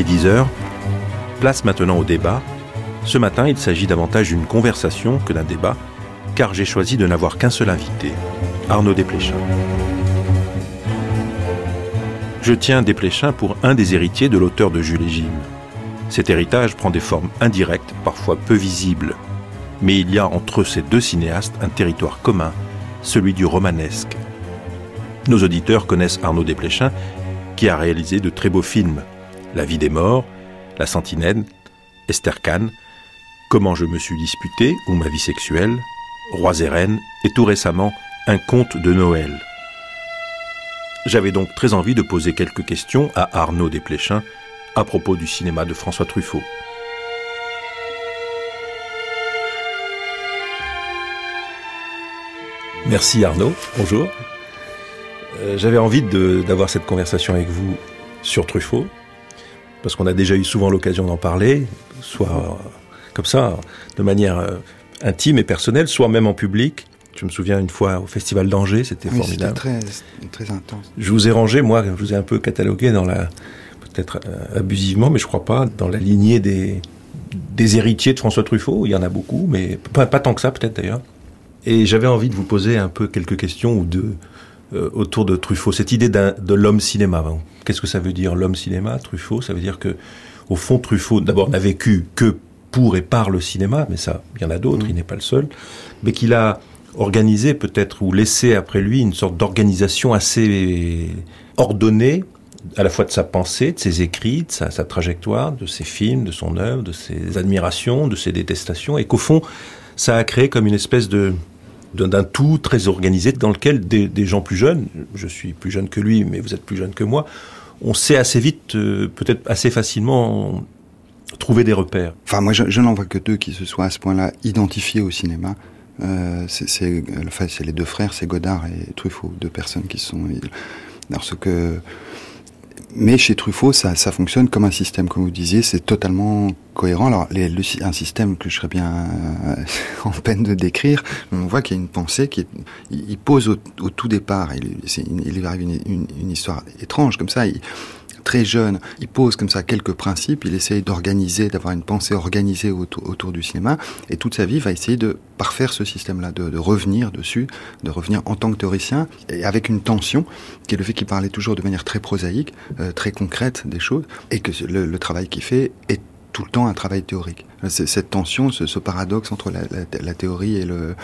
est 10h. Place maintenant au débat. Ce matin, il s'agit davantage d'une conversation que d'un débat, car j'ai choisi de n'avoir qu'un seul invité, Arnaud Desplechin. Je tiens Desplechin pour un des héritiers de l'auteur de Jules et Jim. Cet héritage prend des formes indirectes, parfois peu visibles. Mais il y a entre ces deux cinéastes un territoire commun, celui du romanesque. Nos auditeurs connaissent Arnaud Desplechin, qui a réalisé de très beaux films La vie des morts, La sentinelle, Esther Kahn, Comment je me suis disputé ou ma vie sexuelle, Rois et reines, et tout récemment Un conte de Noël. J'avais donc très envie de poser quelques questions à Arnaud Desplechin à propos du cinéma de François Truffaut. Merci Arnaud, bonjour. Euh, j'avais envie d'avoir cette conversation avec vous sur Truffaut, parce qu'on a déjà eu souvent l'occasion d'en parler, soit comme ça, de manière euh, intime et personnelle, soit même en public. Je me souviens une fois au Festival d'Angers, c'était formidable. C'était très, très intense. Je vous ai rangé, moi, je vous ai un peu catalogué dans la, peut-être euh, abusivement, mais je crois pas, dans la lignée des, des héritiers de François Truffaut. Il y en a beaucoup, mais pas, pas tant que ça, peut-être d'ailleurs. Et j'avais envie de vous poser un peu quelques questions ou deux euh, autour de Truffaut. Cette idée de l'homme cinéma. Qu'est-ce que ça veut dire l'homme cinéma Truffaut, ça veut dire que, au fond, Truffaut, d'abord, n'a vécu que pour et par le cinéma, mais ça, il y en a d'autres, mmh. il n'est pas le seul, mais qu'il a organisé peut-être ou laissé après lui une sorte d'organisation assez ordonnée à la fois de sa pensée, de ses écrits, de sa, trajectoire, de ses films, de son œuvre, de ses admirations, de ses détestations, et qu'au fond, ça a créé comme une espèce de d'un tout très organisé dans lequel des, gens plus jeunes, je suis plus jeune que lui, mais vous êtes plus jeune que moi, on sait assez vite, euh, peut-être assez facilement, trouver des repères. Enfin, moi, je, n'en vois que deux qui se soient à ce point-là identifiés au cinéma. Euh, c'est les deux frères, c'est Godard et Truffaut, deux personnes qui sont. Alors, ce que mais chez Truffaut, ça, fonctionne comme un système, comme vous disiez, c'est totalement cohérent. Alors, un système que je serais bien euh, en peine de décrire, on voit qu'il y a une pensée qui il, pose au, tout départ, il, il arrive une, histoire étrange comme ça. Très jeune, il pose comme ça quelques principes, il essaye d'organiser, d'avoir une pensée organisée autour, du cinéma, et toute sa vie va essayer de parfaire ce système-là, de, revenir dessus, de revenir en tant que théoricien, et avec une tension, qui est le fait qu'il parlait toujours de manière très prosaïque, euh, très concrète des choses, et que le, travail qu'il fait est tout le temps un travail théorique. Cette tension, ce, paradoxe entre la, théorie et le,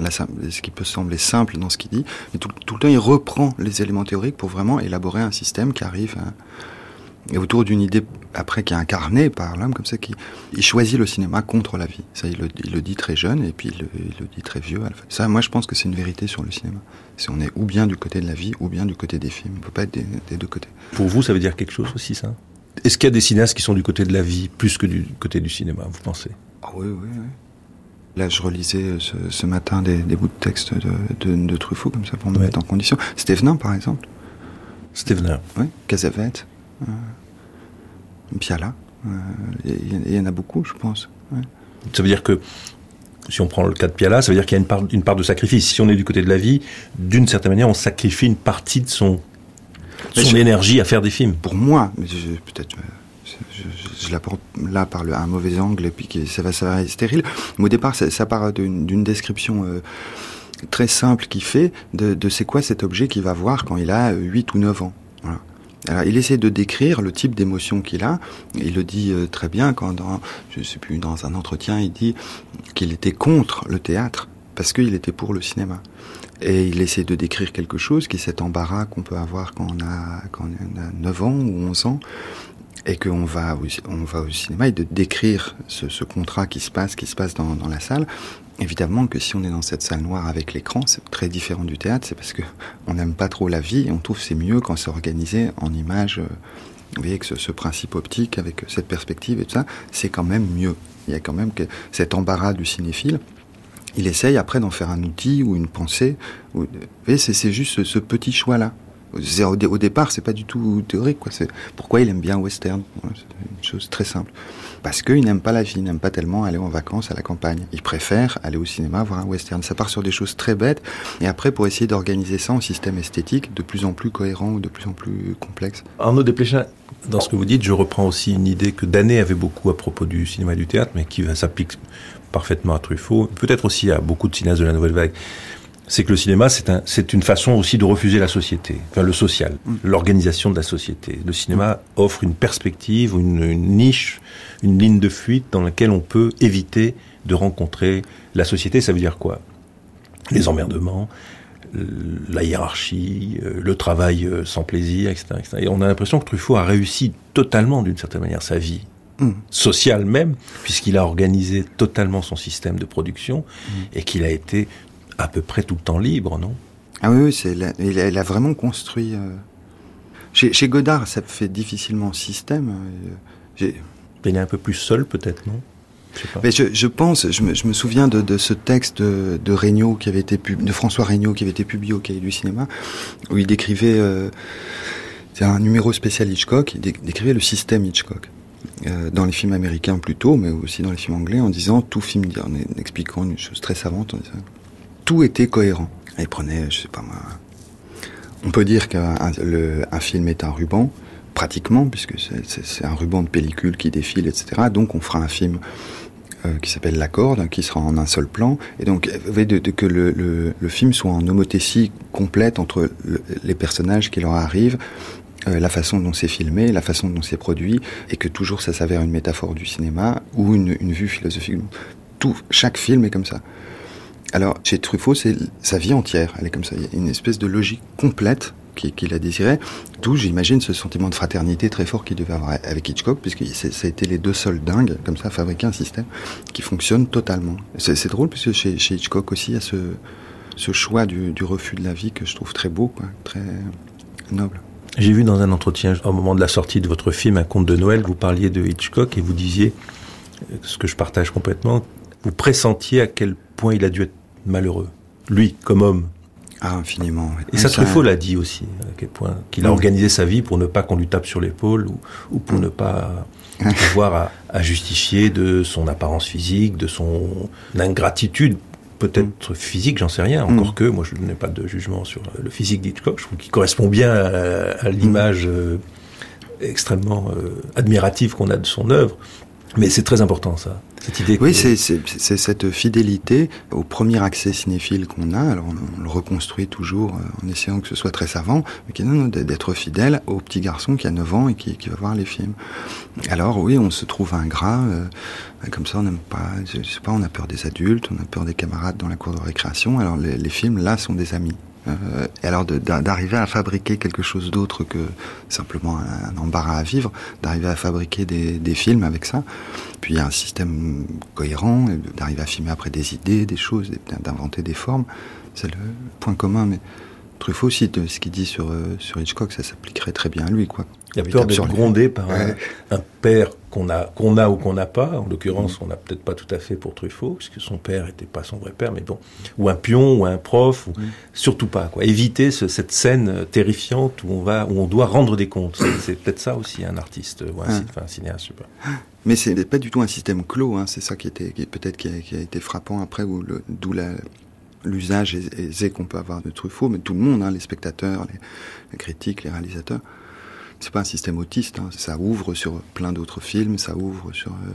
ce qui peut sembler simple dans ce qu'il dit, mais tout, le temps il reprend les éléments théoriques pour vraiment élaborer un système qui arrive et autour d'une idée après qui est incarnée par l'homme comme ça, qui il choisit le cinéma contre la vie. Ça, il le, dit très jeune et puis il le, dit très vieux. Ça, moi, je pense que c'est une vérité sur le cinéma. Si on est ou bien du côté de la vie ou bien du côté des films, on peut pas être des deux côtés. Pour vous, ça veut dire quelque chose aussi, ça? Est-ce qu'il y a des cinéastes qui sont du côté de la vie plus que du côté du cinéma, vous pensez? Ah oui, oui, oui. Là, je relisais euh, ce, matin des, bouts de texte de, Truffaut, comme ça, pour me mettre en condition. Stévenin, par exemple. Stévenin. Oui, Casavette, euh, Piala. Euh, il y, en a beaucoup, je pense. Ça veut dire que, si on prend le cas de Piala, ça veut dire qu'il y a une part, une part de sacrifice. Si on est du côté de la vie, d'une certaine manière, on sacrifie une partie de son son énergie à faire des films. Pour moi, peut-être je, je, l'apporte là par un mauvais angle et puis ça va, ça va être stérile. Mais au départ, ça, part d'une description euh, très simple qu'il fait de, c'est quoi cet objet qu'il va voir quand il a 8 ou 9 ans. Alors, il essaie de décrire le type d'émotion qu'il a. Il le dit euh, très bien quand, dans, je sais plus, dans un entretien, il dit qu'il était contre le théâtre parce qu'il était pour le cinéma. Et il essaie de décrire quelque chose qui est cet embarras qu'on peut avoir quand on a, quand on a 9 ans ou 11 ans et qu'on va, on va au cinéma et de décrire ce, contrat qui se passe, qui se passe dans, la salle. Évidemment que si on est dans cette salle noire avec l'écran, c'est très différent du théâtre, c'est parce que on n'aime pas trop la vie et on trouve c'est mieux quand c'est organisé en images. Euh, vous voyez que ce, principe optique avec cette perspective et tout ça, c'est quand même mieux. Il y a quand même cet embarras du cinéphile il essaye après d'en faire un outil ou une pensée. Voyez, c'est juste ce, petit choix-là. Au, au départ, c'est pas du tout théorique. Pourquoi il aime bien western. C'est une chose très simple. Parce qu'il n'aime pas la vie, il n'aime pas tellement aller en vacances à la campagne. Il préfère aller au cinéma voir un western. Ça part sur des choses très bêtes. Et après, pour essayer d'organiser ça en système esthétique de plus en plus cohérent ou de plus en plus complexe. Arnaud Desplechin, dans ce que vous dites, je reprends aussi une idée que Danet avait beaucoup à propos du cinéma et du théâtre, mais qui s'applique parfaitement à Truffaut, peut-être aussi à beaucoup de cinéastes de la nouvelle vague c'est que le cinéma, c'est un, une façon aussi de refuser la société, enfin le social, mm. l'organisation de la société. Le cinéma offre une perspective, une, une, niche, une ligne de fuite dans laquelle on peut éviter de rencontrer la société. Ça veut dire quoi? Les emmerdements, la hiérarchie, euh, le travail euh, sans plaisir, etc., Et on a l'impression que Truffaut a réussi totalement, d'une certaine manière, sa vie sociale même, puisqu'il a organisé totalement son système de production mm. et qu'il a été à peu près tout le temps libre, non? Ah oui, c'est, il, a, vraiment construit. Euh, chez, Godard, ça fait difficilement système. Euh, il est un peu plus seul, peut-être, non? Je, Mais je, pense, je me, souviens de, ce texte de, de qui avait été de François Regnault qui avait été publié au Cahier du cinéma, où il décrivait, euh, c'est un numéro spécial Hitchcock, il décrivait le système Hitchcock. Dans les films américains plutôt, mais aussi dans les films anglais, en disant tout film, en expliquant une chose très savante, tout était cohérent. Et prenait, je sais pas moi, on peut dire qu'un un film est un ruban, pratiquement, puisque c'est un ruban de pellicule qui défile, etc. Donc on fera un film euh, qui s'appelle La Corde, qui sera en un seul plan. Et donc, de, que le, film soit en homothétie complète entre les personnages qui leur arrivent, euh, la façon dont c'est filmé, la façon dont c'est produit, et que toujours ça s'avère une métaphore du cinéma ou une, une vue philosophique. Tout, chaque film est comme ça. Alors, chez Truffaut, c'est sa vie entière. Elle est comme ça. Il y a une espèce de logique complète qu'il a désiré. D'où, j'imagine, ce sentiment de fraternité très fort qu'il devait avoir avec Hitchcock, puisque ça a été les deux seuls dingues, comme ça, fabriquer un système qui fonctionne totalement. C'est drôle, puisque chez, chez, Hitchcock aussi, il y a ce, ce choix du, du, refus de la vie que je trouve très beau, quoi, très noble. J'ai vu dans un entretien, au moment de la sortie de votre film Un conte de Noël, vous parliez de Hitchcock et vous disiez, ce que je partage complètement, vous pressentiez à quel point il a dû être malheureux. Lui, comme homme. Ah, infiniment. Et ça, Truffaut l'a dit aussi, à quel point. Qu'il a organisé sa vie pour ne pas qu'on lui tape sur l'épaule ou, pour mm. ne pas avoir à, justifier de son apparence physique, de son ingratitude peut-être mm. physique, j'en sais rien. Encore mm. que, moi, je n'ai pas de jugement sur le physique d'Hitchcock. Je trouve qu'il correspond bien à, l'image euh, extrêmement euh, admirative qu'on a de son œuvre. Mais c'est très important, ça. Cette idée oui, c'est cette fidélité au premier accès cinéphile qu'on a. Alors on, le reconstruit toujours euh, en essayant que ce soit très savant, mais qui est d'être fidèle au petit garçon qui a 9 ans et qui, qui, va voir les films. Alors oui, on se trouve ingrat, euh, comme ça on n'aime pas, je sais pas, on a peur des adultes, on a peur des camarades dans la cour de récréation. Alors les, les films là sont des amis. Euh, et alors d'arriver à fabriquer quelque chose d'autre que simplement un, embarras à vivre, d'arriver à fabriquer des, des, films avec ça, puis un système cohérent, d'arriver à filmer après des idées, des choses, d'inventer des formes, c'est le point commun. Mais Truffaut aussi, de ce qu'il dit sur, euh, sur Hitchcock, ça s'appliquerait très bien à lui, quoi. Il a peur d'être grondé par un, père qu'on a, qu'on a ou qu'on n'a pas. En l'occurrence, on n'a peut-être pas tout à fait pour Truffaut, puisque son père n'était pas son vrai père, mais bon. Ou un pion, ou un prof, ou, surtout pas, quoi. Éviter cette scène terrifiante où on va, où on doit rendre des comptes. C'est peut-être ça aussi, un artiste, ou un, un cinéaste, je sais pas. Mais c'est pas du tout un système clos, hein. c'est ça qui était, qui, peut-être qui, a été frappant après, d'où la, l'usage aisé qu'on peut avoir de Truffaut, mais tout le monde, hein, les spectateurs, les, critiques, les réalisateurs. C'est pas un système autiste, hein. ça ouvre sur plein d'autres films, ça ouvre sur euh,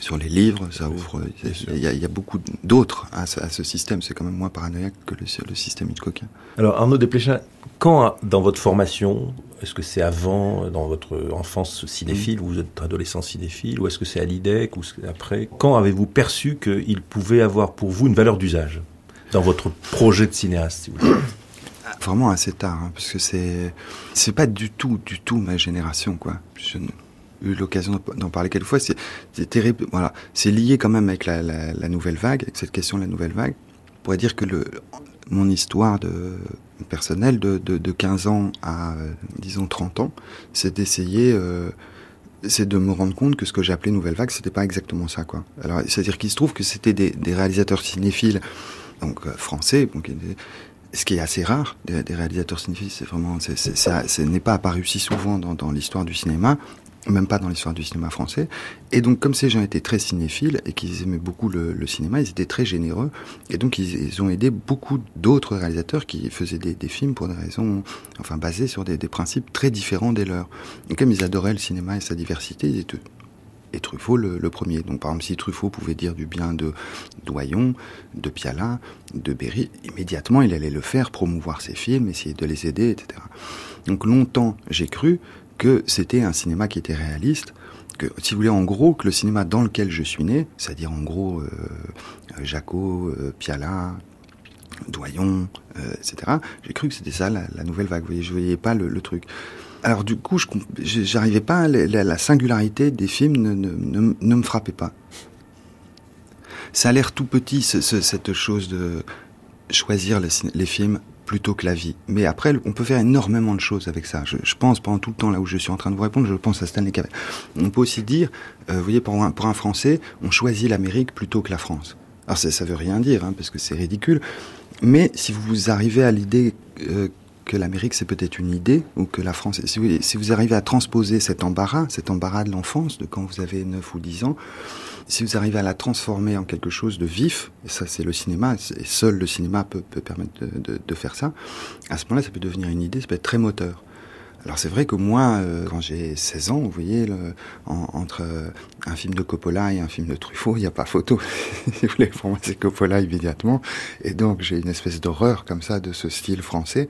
sur les livres, ça ouvre. Il y, a, beaucoup d'autres à, ce système. C'est quand même moins paranoïaque que le, le système Hitchcockien. Alors Arnaud Desplechin, quand dans votre formation, est-ce que c'est avant, dans votre enfance cinéphile, ou vous êtes adolescent cinéphile, ou est-ce que c'est à l'IDEC, ou après Quand avez-vous perçu qu'il pouvait avoir pour vous une valeur d'usage dans votre projet de cinéaste, si vous voulez? Vraiment assez tard, hein, parce que c'est c'est pas du tout, du tout ma génération, quoi. J'ai eu l'occasion d'en parler quelques fois. C'est. Voilà, c'est lié quand même avec la, nouvelle vague, avec cette question de la nouvelle vague. On pourrait dire que le, mon histoire de personnelle de, de, de 15 ans à, disons, 30 ans, c'est d'essayer, euh, c'est de me rendre compte que ce que j'appelais nouvelle vague, c'était pas exactement ça, quoi. Alors, c'est-à-dire qu'il se trouve que c'était des, réalisateurs cinéphiles, donc euh, français, ce qui est assez rare des, réalisateurs cinéphiles, c'est vraiment, ce n'est pas apparu si souvent dans, l'histoire du cinéma même pas dans l'histoire du cinéma français. Et donc, comme ces gens étaient très cinéphiles et qu'ils aimaient beaucoup le, cinéma, ils étaient très généreux. Et donc, ils, ont aidé beaucoup d'autres réalisateurs qui faisaient des, films pour des raisons, enfin, basés sur des, principes très différents des leurs. Et comme ils adoraient le cinéma et sa diversité, ils étaient et Truffaut le, premier. Donc par exemple, si Truffaut pouvait dire du bien de Doyon, de Piala, de Berry, immédiatement il allait le faire, promouvoir ses films, essayer de les aider, etc. Donc longtemps j'ai cru que c'était un cinéma qui était réaliste, que, si vous voulez, en gros, que le cinéma dans lequel je suis né, c'est-à-dire en gros euh, Jaco, euh, Piala, Doyon, euh, etc., j'ai cru que c'était ça la, nouvelle vague. Vous voyez, je voyais pas le, truc. Alors du coup, j'arrivais pas, la, la, singularité des films ne, me frappait pas. Ça a l'air tout petit, ce, cette chose de choisir les films plutôt que la vie. Mais après, on peut faire énormément de choses avec ça. Je, pense, pendant tout le temps là où je suis en train de vous répondre, je pense à Stanley Cavell. On peut aussi dire, euh, vous voyez, pour un, pour un Français, on choisit l'Amérique plutôt que la France. Alors ça, ça veut rien dire, hein, parce que c'est ridicule. Mais si vous arrivez à l'idée euh, que l'Amérique c'est peut-être une idée, ou que la France, si vous, si vous arrivez à transposer cet embarras, cet embarras de l'enfance, de quand vous avez 9 ou 10 ans, si vous arrivez à la transformer en quelque chose de vif, et ça c'est le cinéma, et seul le cinéma peut, peut permettre de, de, faire ça, à ce moment-là ça peut devenir une idée, ça peut être très moteur. Alors c'est vrai que moi, euh, quand j'ai 16 ans, vous voyez, entre euh, un film de Coppola et un film de Truffaut, il n'y a pas photo. si vous voulez, pour moi c'est Coppola immédiatement. Et donc j'ai une espèce d'horreur comme ça de ce style français.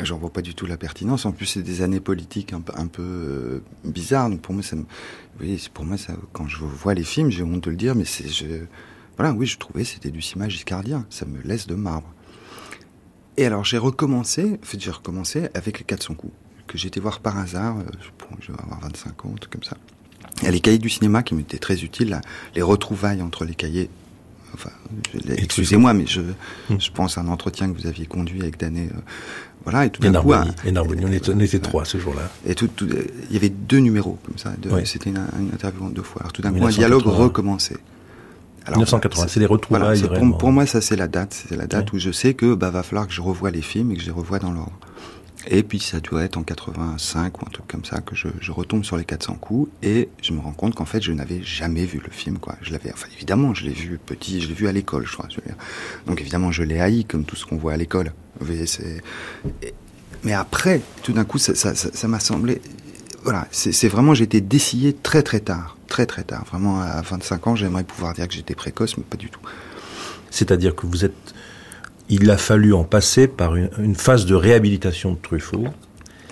J'en vois pas du tout la pertinence. En plus, c'est des années politiques un, un peu euh, bizarres. Donc pour moi, ça, vous voyez, pour moi, ça, quand je vois les films, j'ai honte de le dire, mais c'est, je, voilà, oui, je trouvais c'était du cinéma giscardien. Ça me laisse de marbre. Et alors j'ai recommencé, fait j'ai recommencé avec les 400 coups que j'étais voir par hasard, euh, je, vais avoir 25 ans, tout comme ça. Il y a les cahiers du cinéma qui m'étaient très utiles, les retrouvailles entre les cahiers. Enfin, excusez-moi, mais je, hmm. je pense à un entretien que vous aviez conduit avec Danet. Euh, voilà, et tout d'un coup. et Narboni, on était, trois ce jour-là. Et tout, il y avait deux numéros comme ça. C'était une, interview en deux fois. Alors tout d'un coup, un dialogue recommençait. Alors, 1980, c'est les retrouvailles. pour, pour, moi, ça c'est la date. C'est la date où je sais que bah, va falloir que je revoie les films et que je les revoie dans l'ordre. Et puis ça doit être en 85 ou un truc comme ça que je, retombe sur les 400 coups et je me rends compte qu'en fait je n'avais jamais vu le film quoi. Je l'avais, enfin évidemment je l'ai vu petit, je l'ai vu à l'école je crois. Donc évidemment je l'ai haï comme tout ce qu'on voit à l'école. Mais après tout d'un coup ça m'a semblé voilà, c'est vraiment, j'ai été dessillé très très tard, très très tard. Vraiment, à 25 ans, j'aimerais pouvoir dire que j'étais précoce, mais pas du tout. C'est-à-dire que vous êtes il a fallu en passer par une, phase de réhabilitation de Truffaut.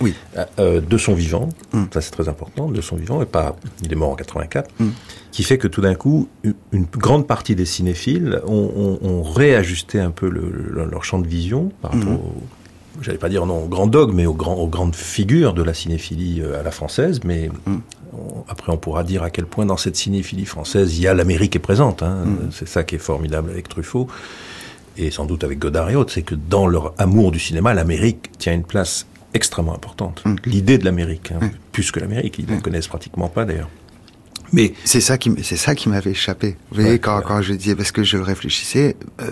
Oui. Euh, de son vivant, mm. ça c'est très important, de son vivant, et pas, il est mort en 84, mm. qui fait que tout d'un coup, une, grande partie des cinéphiles ont, réajusté un peu leur champ de vision par rapport mm. j'allais pas dire non au grand dogme, mais aux, aux, grandes figures de la cinéphilie euh, à la française, mais après on pourra dire à quel point dans cette cinéphilie française, il y a l'Amérique est présente, hein. c'est ça qui est formidable avec Truffaut et sans doute avec Godard et autres, c'est que dans leur amour du cinéma, l'Amérique tient une place extrêmement importante. Mm. L'idée de l'Amérique, hein, plus que l'Amérique, ils ne mm. connaissent pratiquement pas d'ailleurs. Mais c'est ça qui c'est ça qui m'avait échappé. Vous voyez quand, quand je disais parce que je réfléchissais, euh,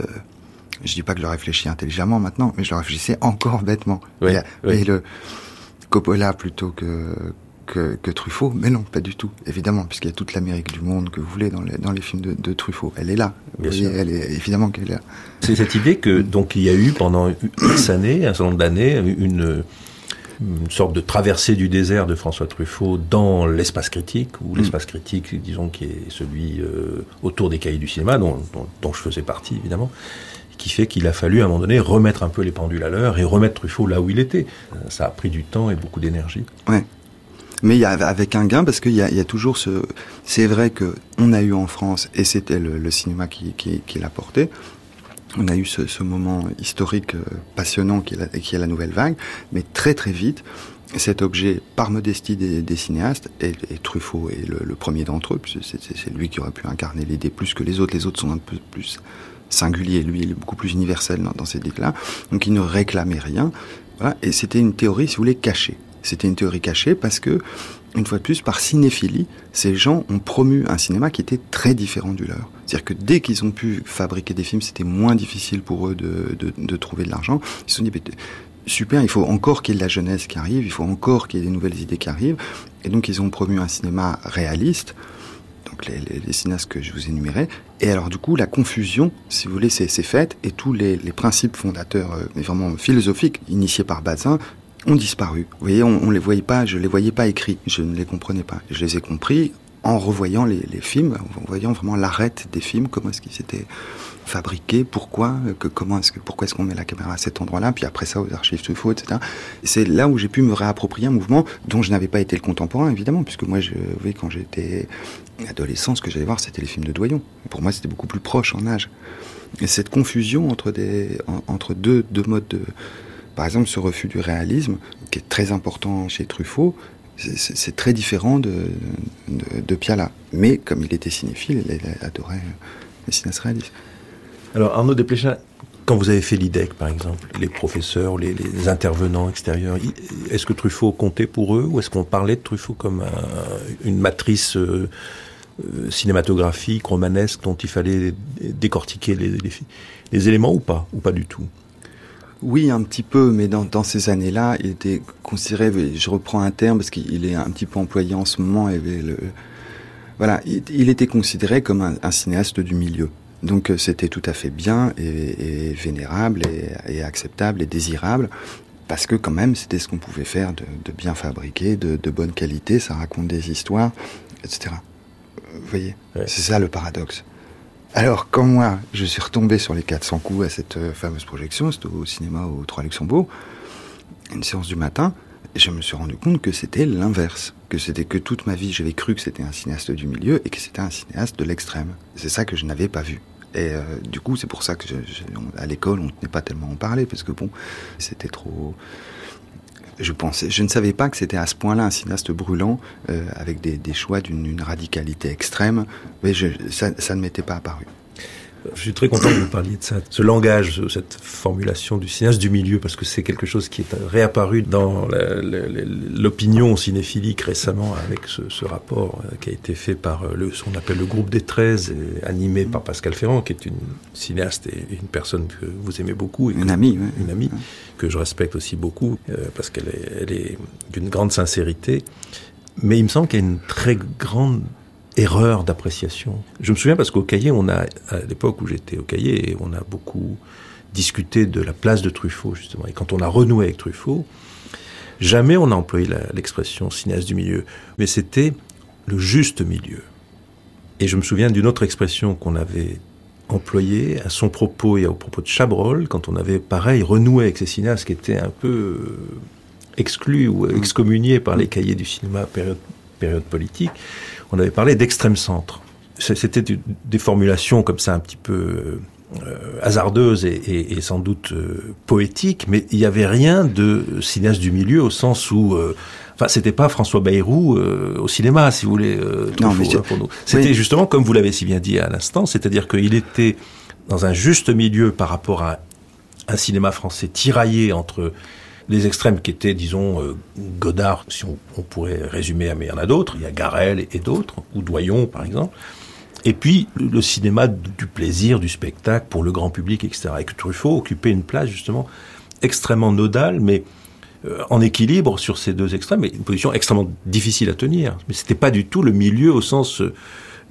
je dis pas que je le réfléchis intelligemment maintenant, mais je le réfléchissais encore bêtement. Oui, et le Coppola plutôt que que, Truffaut, mais non, pas du tout, évidemment, puisqu'il y a toute l'Amérique du monde que vous voulez dans les, dans les films de, Truffaut. Elle est là. Elle est évidemment qu'elle est là. C'est cette idée que donc il y a eu pendant X années, un certain nombre d'années, une, une sorte de traversée du désert de François Truffaut dans l'espace critique, ou l'espace critique, disons, qui est celui euh, autour des cahiers du cinéma, dont, dont, je faisais partie évidemment, qui fait qu'il a fallu à un moment donné remettre un peu les pendules à l'heure et remettre Truffaut là où il était. Ça a pris du temps et beaucoup d'énergie. Ouais mais avec un gain parce qu'il y a, y a, toujours ce. C'est vrai que on a eu en France et c'était le, le, cinéma qui, qui, qui l'a porté. On a eu ce, ce moment historique euh, passionnant qui est, la, qui est la nouvelle vague, mais très très vite, cet objet, par modestie des, des cinéastes, et, et, Truffaut est le, le premier d'entre eux, c'est lui qui aurait pu incarner l'idée plus que les autres. Les autres sont un peu plus singuliers, lui il est beaucoup plus universel dans, dans ces idées-là, donc il ne réclamait rien. Voilà, et c'était une théorie, si vous voulez, cachée C'était une théorie cachée parce que, une fois de plus, par cinéphilie, ces gens ont promu un cinéma qui était très différent du leur. C'est-à-dire que dès qu'ils ont pu fabriquer des films, c'était moins difficile pour eux de, de, trouver de l'argent. Ils se sont dit, super, il faut encore qu'il y ait de la jeunesse qui arrive, il faut encore qu'il y ait des nouvelles idées qui arrivent. Et donc ils ont promu un cinéma réaliste, donc les, cinéastes que je vous énumérais. Et alors du coup, la confusion, si vous voulez, c'est faite, et tous les, les principes fondateurs, euh, mais vraiment philosophiques, initiés par Bazin, ont disparu. Vous voyez, on, on les voyait pas, je les voyais pas écrits, je ne les comprenais pas. Je les ai compris en revoyant les, films, en voyant vraiment l'arrête des films, comment est-ce qu'ils s'étaient fabriqués, pourquoi, que, comment est-ce que, pourquoi est-ce qu'on met la caméra à cet endroit-là, puis après ça aux archives Truffaut, etc. C'est là où j'ai pu me réapproprier un mouvement dont je n'avais pas été le contemporain, évidemment, puisque moi, je, vous voyez, quand j'étais adolescent, ce que j'allais voir, c'était les films de Doyon. Pour moi, c'était beaucoup plus proche en âge. Et cette confusion entre, des, entre deux, deux modes de... Par exemple, ce refus du réalisme, qui est très important chez Truffaut, c'est très différent de, de, Piala. Mais comme il était cinéphile, il adorait les cinéastes réalistes. Alors Arnaud Desplechin, quand vous avez fait l'IDEC par exemple, les professeurs, les, intervenants extérieurs, est-ce que Truffaut comptait pour eux ou est-ce qu'on parlait de Truffaut comme un, une matrice euh, cinématographique, romanesque dont il fallait décortiquer les éléments ou pas Ou pas du tout? Oui, un petit peu, mais dans, dans ces années-là, il était considéré, je reprends un terme parce qu'il est un petit peu employé en ce moment, et le, voilà, il, il, était considéré comme un, un cinéaste du milieu. Donc c'était tout à fait bien et, et vénérable et, et, acceptable et désirable parce que quand même c'était ce qu'on pouvait faire de, de bien fabriqué, de, de, bonne qualité, ça raconte des histoires, etc. Vous voyez, ouais. c'est ça le paradoxe. Alors, quand moi, je suis retombé sur les 400 coups à cette euh, fameuse projection, c'était au cinéma au 3 Luxembourg, une séance du matin, je me suis rendu compte que c'était l'inverse. Que c'était que toute ma vie, j'avais cru que c'était un cinéaste du milieu et que c'était un cinéaste de l'extrême. C'est ça que je n'avais pas vu. Et euh, du coup, c'est pour ça que à l'école, on ne tenait pas tellement en parler, parce que bon, c'était trop je ne savais pas que c'était à ce point-là un cinéaste brûlant, euh, avec des, choix d'une radicalité extrême, mais ça ne m'était pas apparu. Je suis très content que vous parliez de ça, ce langage, cette formulation du cinéaste du milieu, parce que c'est quelque chose qui est réapparu dans l'opinion cinéphilique récemment avec ce, ce, rapport euh, qui a été fait par euh, le, ce qu'on appelle le groupe des 13, animé par Pascal Ferrand, qui est une cinéaste et une personne que vous aimez beaucoup. Et une amie, oui. Une amie, que je respecte aussi beaucoup, euh, parce qu'elle est, est d'une grande sincérité. Mais il me semble qu'il y a une très grande erreur d'appréciation. Je me souviens parce qu'au cahier, on a, à l'époque où j'étais au cahier, on a beaucoup discuté de la place de Truffaut, justement. Et quand on a renoué avec Truffaut, jamais on a employé l'expression cinéaste du milieu, mais c'était le juste milieu. Et je me souviens d'une autre expression qu'on avait employée à son propos et au propos de Chabrol, quand on avait, pareil, renoué avec ces cinéastes qui étaient un peu exclus ou excommuniés par les cahiers du cinéma période, période politique on avait parlé d'extrême centre. C'était des formulations comme ça un petit peu euh, hasardeuses et, et, et, sans doute euh, poétiques, mais il n'y avait rien de cinéaste du milieu au sens où, euh, enfin, c'était pas François Bayrou euh, au cinéma, si vous voulez, euh, non, mais pour nous. C'était oui. justement comme vous l'avez si bien dit à l'instant, c'est-à-dire qu'il était dans un juste milieu par rapport à un cinéma français tiraillé entre les extrêmes qui étaient, disons, euh, Godard, si on, on, pourrait résumer, mais il y en a d'autres, il y a Garel et, d'autres, ou Doyon par exemple, et puis le cinéma du plaisir, du spectacle pour le grand public, etc. Et que Truffaut occupait une place justement extrêmement nodale, mais euh, en équilibre sur ces deux extrêmes, et une position extrêmement difficile à tenir. Mais c'était pas du tout le milieu au sens euh,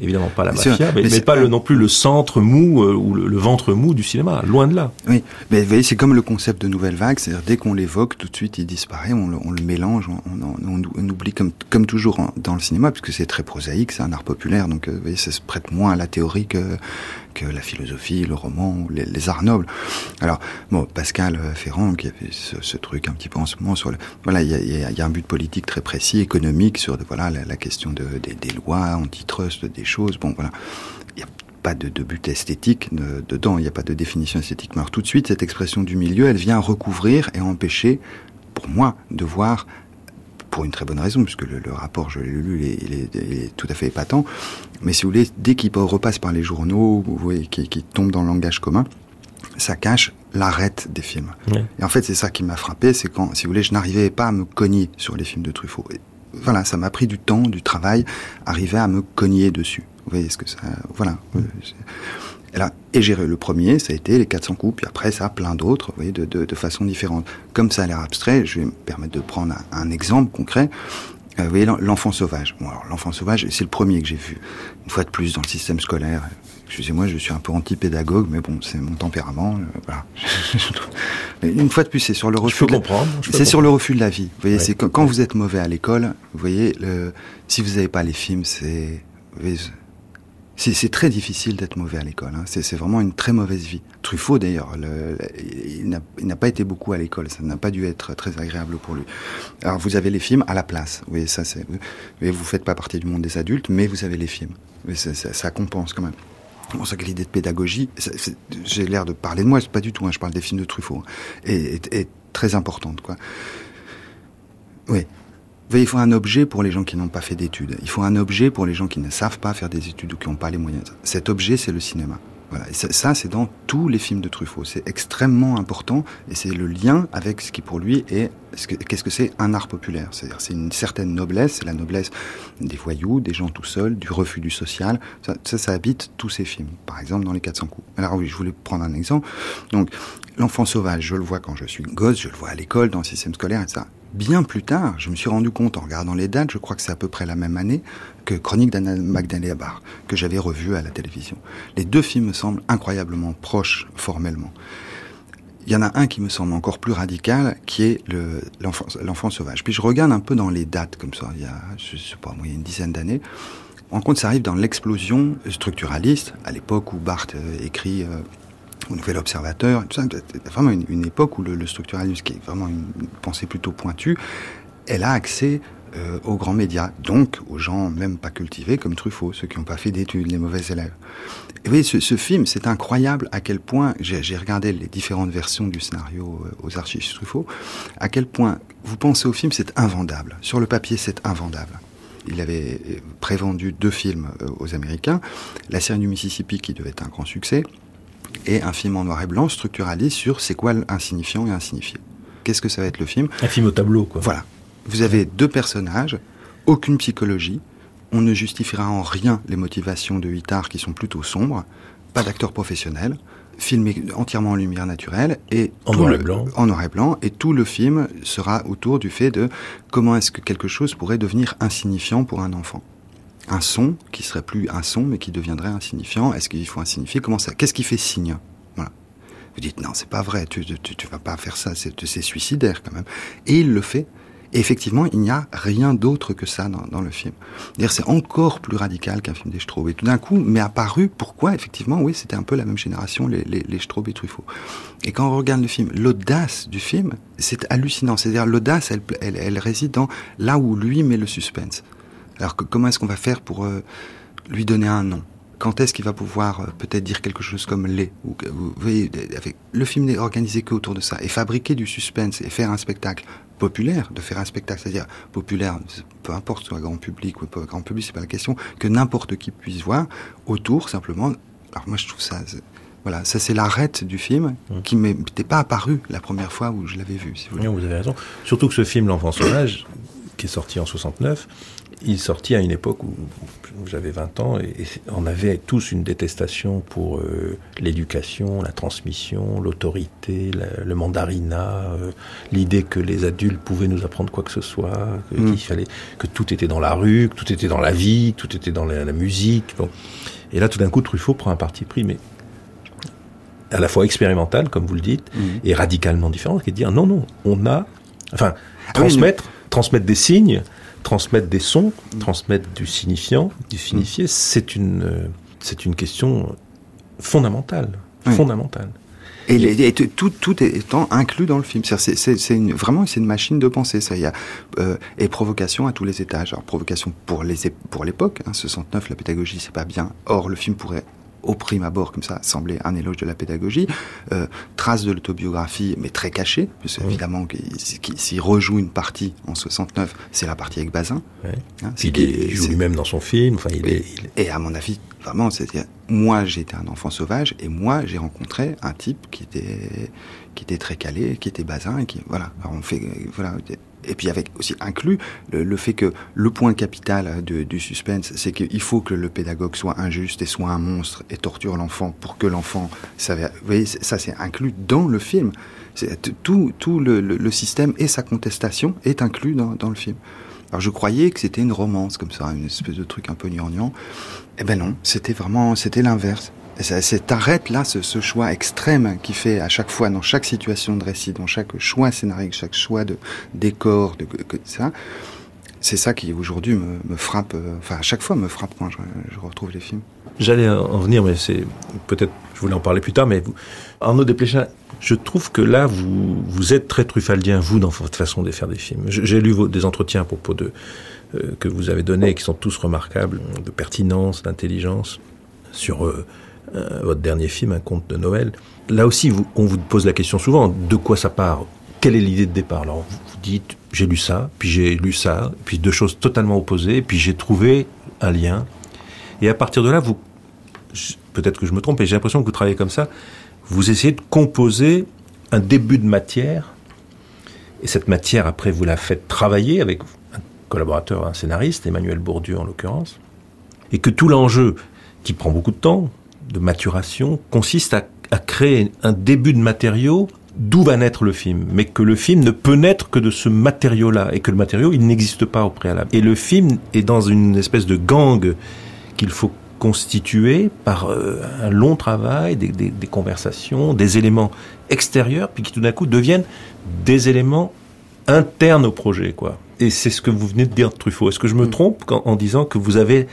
évidemment pas la mafia, mais, mais, mais pas le, non plus le centre mou euh, ou le, le, ventre mou du cinéma, loin de là. Oui, mais vous voyez, c'est comme le concept de nouvelle vague, c'est-à-dire dès qu'on l'évoque, tout de suite il disparaît, on le, on le mélange, on, on, on, oublie comme, comme toujours dans le cinéma, puisque c'est très prosaïque, c'est un art populaire, donc euh, vous voyez, ça se prête moins à la théorie que, la philosophie, le roman, les, arts nobles. Alors, bon, Pascal Ferrand, qui a fait ce, ce, truc un petit peu en ce moment voilà, il y a, y un but politique très précis, économique, sur voilà la, question de, des, des lois antitrust, des choses. Bon, voilà. Il n'y a pas de, but esthétique de, dedans, il n'y a pas de définition esthétique. Mais alors, tout de suite, cette expression du milieu, elle vient recouvrir et empêcher, pour moi, de voir pour une très bonne raison, puisque le, le rapport, je l'ai lu, il est, il, est, il est, tout à fait épatant. Mais si vous voulez, dès qu'il repasse par les journaux, vous voyez, qui, qui tombe dans le langage commun, ça cache l'arête des films. Et en fait, c'est ça qui m'a frappé, c'est quand, si vous voulez, je n'arrivais pas à me cogner sur les films de Truffaut. voilà, ça m'a pris du temps, du travail, arriver à me cogner dessus. Vous voyez ce que ça, voilà. Et, là, et j'ai le premier, ça a été les 400 coups, puis après ça, plein d'autres, vous voyez, de, de, de façon différente. Comme ça a l'air abstrait, je vais me permettre de prendre un, exemple concret. Euh, vous voyez, l'enfant sauvage. Bon, alors l'enfant sauvage, c'est le premier que j'ai vu. Une fois de plus dans le système scolaire, Excusez-moi, je suis un peu anti-pédagogue, mais bon, c'est mon tempérament. Euh, voilà. mais une fois de plus, c'est sur le refus. de comprendre. C'est sur le refus de la vie. Vous voyez, c'est quand, vous êtes mauvais à l'école, vous voyez, le, si vous n'avez pas les films, c'est c'est très difficile d'être mauvais à l'école. Hein. C'est vraiment une très mauvaise vie. Truffaut, d'ailleurs, il n'a pas été beaucoup à l'école. Ça n'a pas dû être très agréable pour lui. Alors, vous avez les films à la place. Voyez, ça, c'est. Vous, vous faites pas partie du monde des adultes, mais vous avez les films. Ça, ça, compense quand même. Bon, ça que l'idée de pédagogie, j'ai l'air de parler de moi, c'est pas du tout, hein, je parle des films de Truffaut, est, est, très importante, quoi. Oui. Il faut un objet pour les gens qui n'ont pas fait d'études. Il faut un objet pour les gens qui ne savent pas faire des études ou qui n'ont pas les moyens. Cet objet, c'est le cinéma. Voilà. ça, c'est dans tous les films de Truffaut. C'est extrêmement important et c'est le lien avec ce qui pour lui est qu'est-ce que c'est un art populaire. C'est-à-dire c'est une certaine noblesse, c'est la noblesse des voyous, des gens tout seuls, du refus du social. Ça, ça, habite tous ces films. Par exemple dans les 400 coups. Alors oui, je voulais prendre un exemple. Donc l'enfant sauvage, je le vois quand je suis gosse, je le vois à l'école, dans le système scolaire et ça. Bien plus tard, je me suis rendu compte en regardant les dates, je crois que c'est à peu près la même année, que Chronique d'Anna Magdalena Bar, que j'avais revu à la télévision. Les deux films me semblent incroyablement proches formellement. Il y en a un qui me semble encore plus radical, qui est l'enfant sauvage. Puis je regarde un peu dans les dates comme ça, il y a, je sais pas, il y a une dizaine d'années. En compte, ça arrive dans l'explosion structuraliste, à l'époque où Barthes euh, écrit euh, au Nouvel Observateur, c'est vraiment une, époque où le, structuralisme, qui est vraiment une pensée plutôt pointue, elle a accès euh, aux grands médias, donc aux gens même pas cultivés comme Truffaut, ceux qui n'ont pas fait d'études, les mauvais élèves. Et vous voyez, ce, film, c'est incroyable à quel point, j'ai regardé les différentes versions du scénario euh, aux archives Truffaut, à quel point vous pensez au film, c'est invendable. Sur le papier, c'est invendable. Il avait euh, prévendu deux films aux Américains, La série du Mississippi qui devait être un grand succès, et un film en noir et blanc structuraliste sur c'est quoi l'insignifiant et insignifié. Qu'est-ce que ça va être le film? Un film au tableau, quoi. Voilà. Vous avez deux personnages, aucune psychologie, on ne justifiera en rien les motivations de Huitard qui sont plutôt sombres, pas d'acteur professionnel, filmé entièrement en lumière naturelle et en noir et blanc. En noir et blanc et tout le film sera autour du fait de comment est-ce que quelque chose pourrait devenir insignifiant pour un enfant. Un son qui serait plus un son mais qui deviendrait insignifiant. Est-ce qu'il faut insignifier? Comment ça? Qu'est-ce qui fait signe? Voilà. Vous dites non, c'est pas vrai. Tu, tu, vas pas faire ça. C'est suicidaire quand même. Et il le fait et effectivement, il n'y a rien d'autre que ça dans, dans le film. C'est encore plus radical qu'un film des Straub. Et tout d'un coup, m'est apparu pourquoi, effectivement, oui, c'était un peu la même génération, les, les, les Straub et Truffaut. Et quand on regarde le film, l'audace du film, c'est hallucinant. C'est-à-dire, l'audace, elle, elle, elle, réside dans là où lui met le suspense. Alors que, comment est-ce qu'on va faire pour euh, lui donner un nom? Quand est-ce qu'il va pouvoir euh, peut-être dire quelque chose comme les ou, Vous voyez, avec, le film n'est organisé que autour de ça. Et fabriquer du suspense et faire un spectacle populaire, de faire un spectacle, c'est-à-dire populaire, peu importe, soit grand public ou pas grand public, c'est pas la question, que n'importe qui puisse voir, autour simplement. Alors moi je trouve ça, voilà, ça c'est l'arrête du film mmh. qui m'était pas apparu la première fois où je l'avais vu. Si vous, vous avez raison. Surtout que ce film, L'enfant sauvage, qui est sorti en 69, il est sorti à une époque où, j'avais 20 ans et, on avait tous une détestation pour euh, l'éducation, la transmission, l'autorité, le mandarinat, euh, l'idée que les adultes pouvaient nous apprendre quoi que ce soit, que, mm. fallait, que tout était dans la rue, que tout était dans la vie, que tout était dans la, musique. Bon. Et là, tout d'un coup, Truffaut prend un parti pris, mais à la fois expérimental, comme vous le dites, mm. et radicalement différent, qui est de dire non, non, on a, enfin, ah transmettre, transmettre des signes, transmettre des sons, transmettre du signifiant, du signifié, c'est une, euh, c'est une question fondamentale, fondamentale. Et, tout, tout étant inclus dans le film. C'est une, vraiment c'est une machine de pensée. Ça, il y a euh, et provocation à tous les étages. Alors provocation pour les pour l'époque. Hein, 69, la pédagogie c'est pas bien. Or le film pourrait au prime abord, comme ça, semblait un éloge de la pédagogie. Euh, trace de l'autobiographie, mais très cachée, parce évidemment, s'il rejoue une partie en 69, c'est la partie avec Bazin. Hein, il, joue lui-même dans son film. Enfin, il est, Et à mon avis, vraiment, c'est moi, j'étais un enfant sauvage, et moi, j'ai rencontré un type qui était qui était très calé, qui était Bazin, et qui voilà. Alors on fait voilà et puis avec aussi inclus le, fait que le point capital du suspense, c'est qu'il faut que le pédagogue soit injuste et soit un monstre et torture l'enfant pour que l'enfant... Vous voyez, ça c'est inclus dans le film. Tout, tout le, le, système et sa contestation est inclus dans, dans le film. Alors je croyais que c'était une romance comme ça, une espèce de truc un peu gnangnan. Eh ben non, c'était vraiment, c'était l'inverse. C'est arrête là ce, choix extrême qui fait à chaque fois, dans chaque situation de récit, dans chaque choix scénarique, chaque choix de décor, de, ça. C'est ça qui aujourd'hui me, frappe, euh, enfin à chaque fois me frappe quand je, retrouve les films. J'allais en venir, mais c'est peut-être, je voulais en parler plus tard, mais vous, Arnaud Desplechin, je trouve que là, vous, vous êtes très truffaldien, vous, dans votre façon de faire des films. J'ai lu des entretiens à propos de, euh, que vous avez donnés, qui sont tous remarquables, de pertinence, d'intelligence, sur euh, euh, votre dernier film, Un conte de Noël. Là aussi, on vous pose la question souvent, de quoi ça part? Quelle est l'idée de départ? Alors, vous dites, j'ai lu ça, puis j'ai lu ça, puis deux choses totalement opposées, puis j'ai trouvé un lien. Et à partir de là, vous, peut-être que je me trompe, et j'ai l'impression que vous travaillez comme ça, vous essayez de composer un début de matière, et cette matière, après, vous la faites travailler avec un collaborateur, un scénariste, Emmanuel Bourdieu en l'occurrence, et que tout l'enjeu, qui prend beaucoup de temps, de maturation consiste à, créer un début de matériau d'où va naître le film, mais que le film ne peut naître que de ce matériau-là, et que le matériau, il n'existe pas au préalable. Et le film est dans une espèce de gang qu'il faut constituer par euh, un long travail, des, des, conversations, des éléments extérieurs, puis qui tout d'un coup deviennent des éléments internes au projet, quoi. Et c'est ce que vous venez de dire, Truffaut. Est-ce que je me mm. trompe en disant que vous avez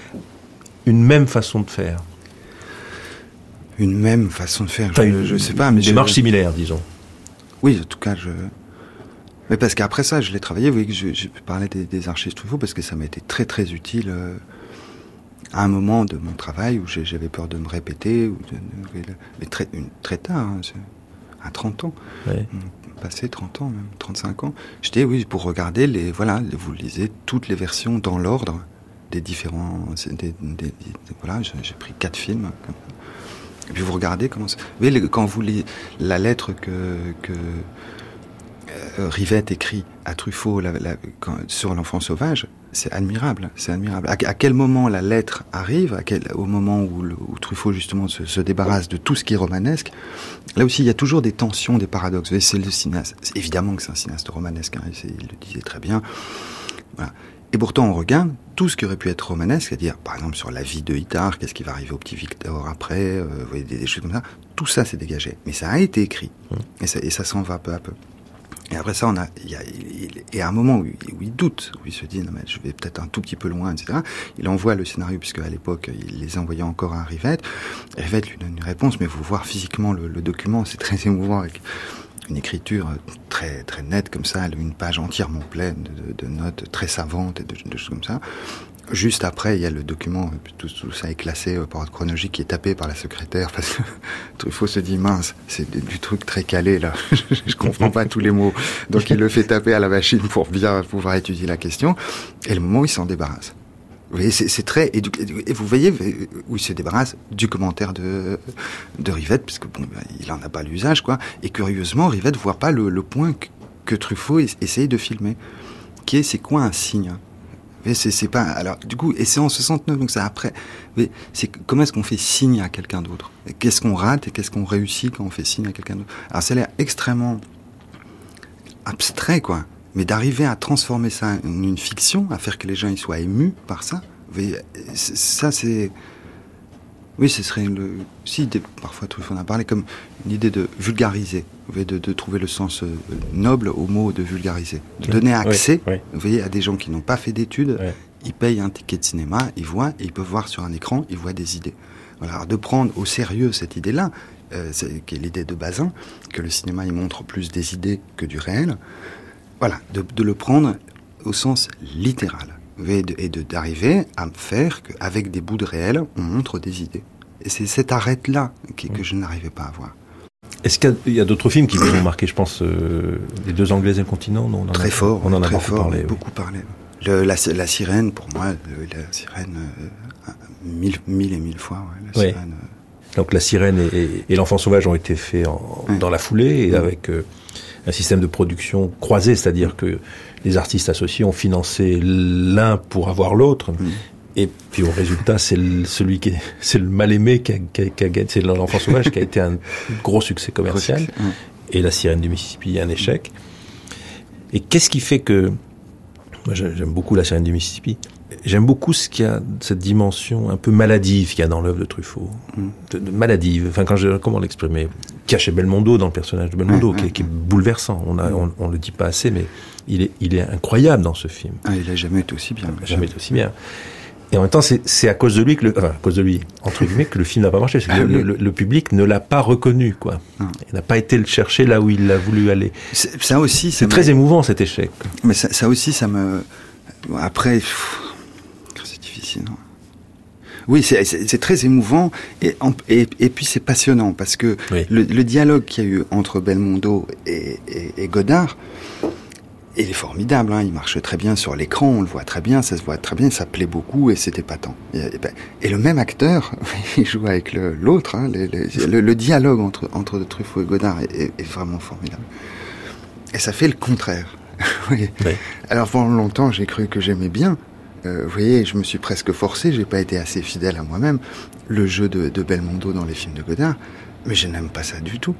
une même façon de faire? Une même façon de faire. je, ne sais pas, mais démarche similaire, disons. Oui, en tout cas, je. Mais parce qu'après ça, je l'ai travaillé. Vous voyez que j'ai parlé des, des archives Truffaut parce que ça m'a été très très utile euh, à un moment de mon travail où j'avais peur de me répéter ou de, mais très, une, très tard, hein, à 30 ans, passé 30 ans, même 35 ans. J'étais oui pour regarder les voilà, vous lisez toutes les versions dans l'ordre des différents. Des, voilà, j'ai pris quatre films. Et puis vous regardez comment ça... Vous voyez, quand vous lisez la lettre que, que euh, Rivette écrit à Truffaut sur l'enfant sauvage, c'est admirable, c'est admirable. À, quel moment la lettre arrive, à quel, au moment où, Truffaut justement se, débarrasse de tout ce qui est romanesque, là aussi il y a toujours des tensions, des paradoxes. C'est le cinéaste, évidemment que c'est un cinéaste romanesque, hein, il le disait très bien. Voilà. Et pourtant, on regarde tout ce qui aurait pu être romanesque, c'est-à-dire, par exemple, sur la vie de Itard, qu'est-ce qui va arriver au petit Victor après, euh, vous voyez, des, choses comme ça. Tout ça, s'est dégagé. Mais ça a été écrit. Mmh. Et ça, et ça s'en va peu à peu. Et après ça, on a, il y a, et à un moment où, il doute, où il se dit, non, mais je vais peut-être un tout petit peu loin, etc. Il envoie le scénario, puisque à l'époque, il les envoyait encore à Rivette. Rivette lui donne une réponse, mais vous voir physiquement le, le document, c'est très émouvant avec une écriture très très nette comme ça, une page entièrement pleine de, notes très savantes et de, choses comme ça. Juste après, il y a le document, tout, tout ça est classé par ordre chronologique, qui est tapé par la secrétaire, parce que Truffaut se dit, mince, c'est du truc très calé, là, je comprends pas tous les mots. Donc il le fait taper à la machine pour bien pouvoir étudier la question, et le moment où il s'en débarrasse. Vous voyez, c'est très et vous voyez où il se débarrasse du commentaire de de Rivette, parce que bon, ben, il en a pas l'usage, quoi. Et curieusement, Rivette voit pas le, point que, Truffaut essaye de filmer, qui est c'est quoi un signe c'est pas alors du coup et c'est en 69 donc c'est après. C'est comment est-ce qu'on fait signe à quelqu'un d'autre? Qu'est-ce qu'on rate et qu'est-ce qu'on réussit quand on fait signe à quelqu'un d'autre? Alors ça a l'air extrêmement abstrait quoi mais d'arriver à transformer ça en une fiction, à faire que les gens y soient émus par ça, ça c'est... Oui, ce serait le... Si, parfois, tout on a parlé comme une idée de vulgariser, de, de trouver le sens euh, noble au mot de vulgariser. De donner accès, vous voyez, à des gens qui n'ont pas fait d'études, ils payent un ticket de cinéma, ils voient, et ils peuvent voir sur un écran, ils voient des idées. Voilà, de prendre au sérieux cette idée-là, euh, qui est l'idée de Bazin, que le cinéma, il montre plus des idées que du réel, voilà, de, le prendre au sens littéral et d'arriver à faire qu'avec des bouts de réel, on montre des idées. c'est cette arête-là que, que je n'arrivais pas à voir. Est-ce qu'il y a, d'autres films qui vous ont marqué Je pense euh, Les deux Anglais et le continent. On en très fort. On en a beaucoup parlé. Beaucoup parlé. la, sirène, pour moi, la sirène, euh, mille, mille, et mille fois. la sirène, euh. Donc la sirène et, l'enfant sauvage ont été faits dans la foulée et avec un système de production croisé, c'est-à-dire que les artistes associés ont financé l'un pour avoir l'autre. Mm. Et puis au résultat, c'est celui qui est, c'est le mal aimé qui a, gagné, c'est l'enfant sauvage qui a été un gros succès commercial, et la sirène du Mississippi un échec. Et qu'est-ce qui fait que moi j'aime beaucoup la sirène du Mississippi. J'aime beaucoup ce qu'il y a cette dimension un peu maladive qu'il y a dans l'œuvre de Truffaut, mm. de, maladive. Enfin, quand je comment l'exprimer, chez Belmondo dans le personnage de Belmondo, qui, est bouleversant. On, a, on, on, le dit pas assez, mais il est, il est incroyable dans ce film. Ah, il a jamais été aussi bien. Il a jamais été aussi bien. Et en même temps, c'est à cause de lui que le, enfin, à cause de lui, entre guillemets, que le film n'a pas marché. que le, le, public ne l'a pas reconnu, quoi. Il n'a pas été le chercher là où il a voulu aller. Ça aussi, c'est très émouvant cet échec. Mais ça, ça, aussi, ça me. Après, oui, c'est très émouvant et, et, et puis c'est passionnant parce que le, le, dialogue qu'il y a eu entre Belmondo et, et Godard, il est formidable, hein, il marche très bien sur l'écran, on le voit très bien, ça se voit très bien, ça plaît beaucoup et c'était pas tant. Et, ben, et, le même acteur, il joue avec l'autre, hein, le, le, dialogue entre, entre Truffaut et Godard est, est, vraiment formidable. Et ça fait le contraire. oui. Alors pendant longtemps, j'ai cru que j'aimais bien. Euh, vous voyez, je me suis presque forcé, j'ai pas été assez fidèle à moi-même, le jeu de, de Belmondo dans les films de Godard, mais je n'aime pas ça du tout.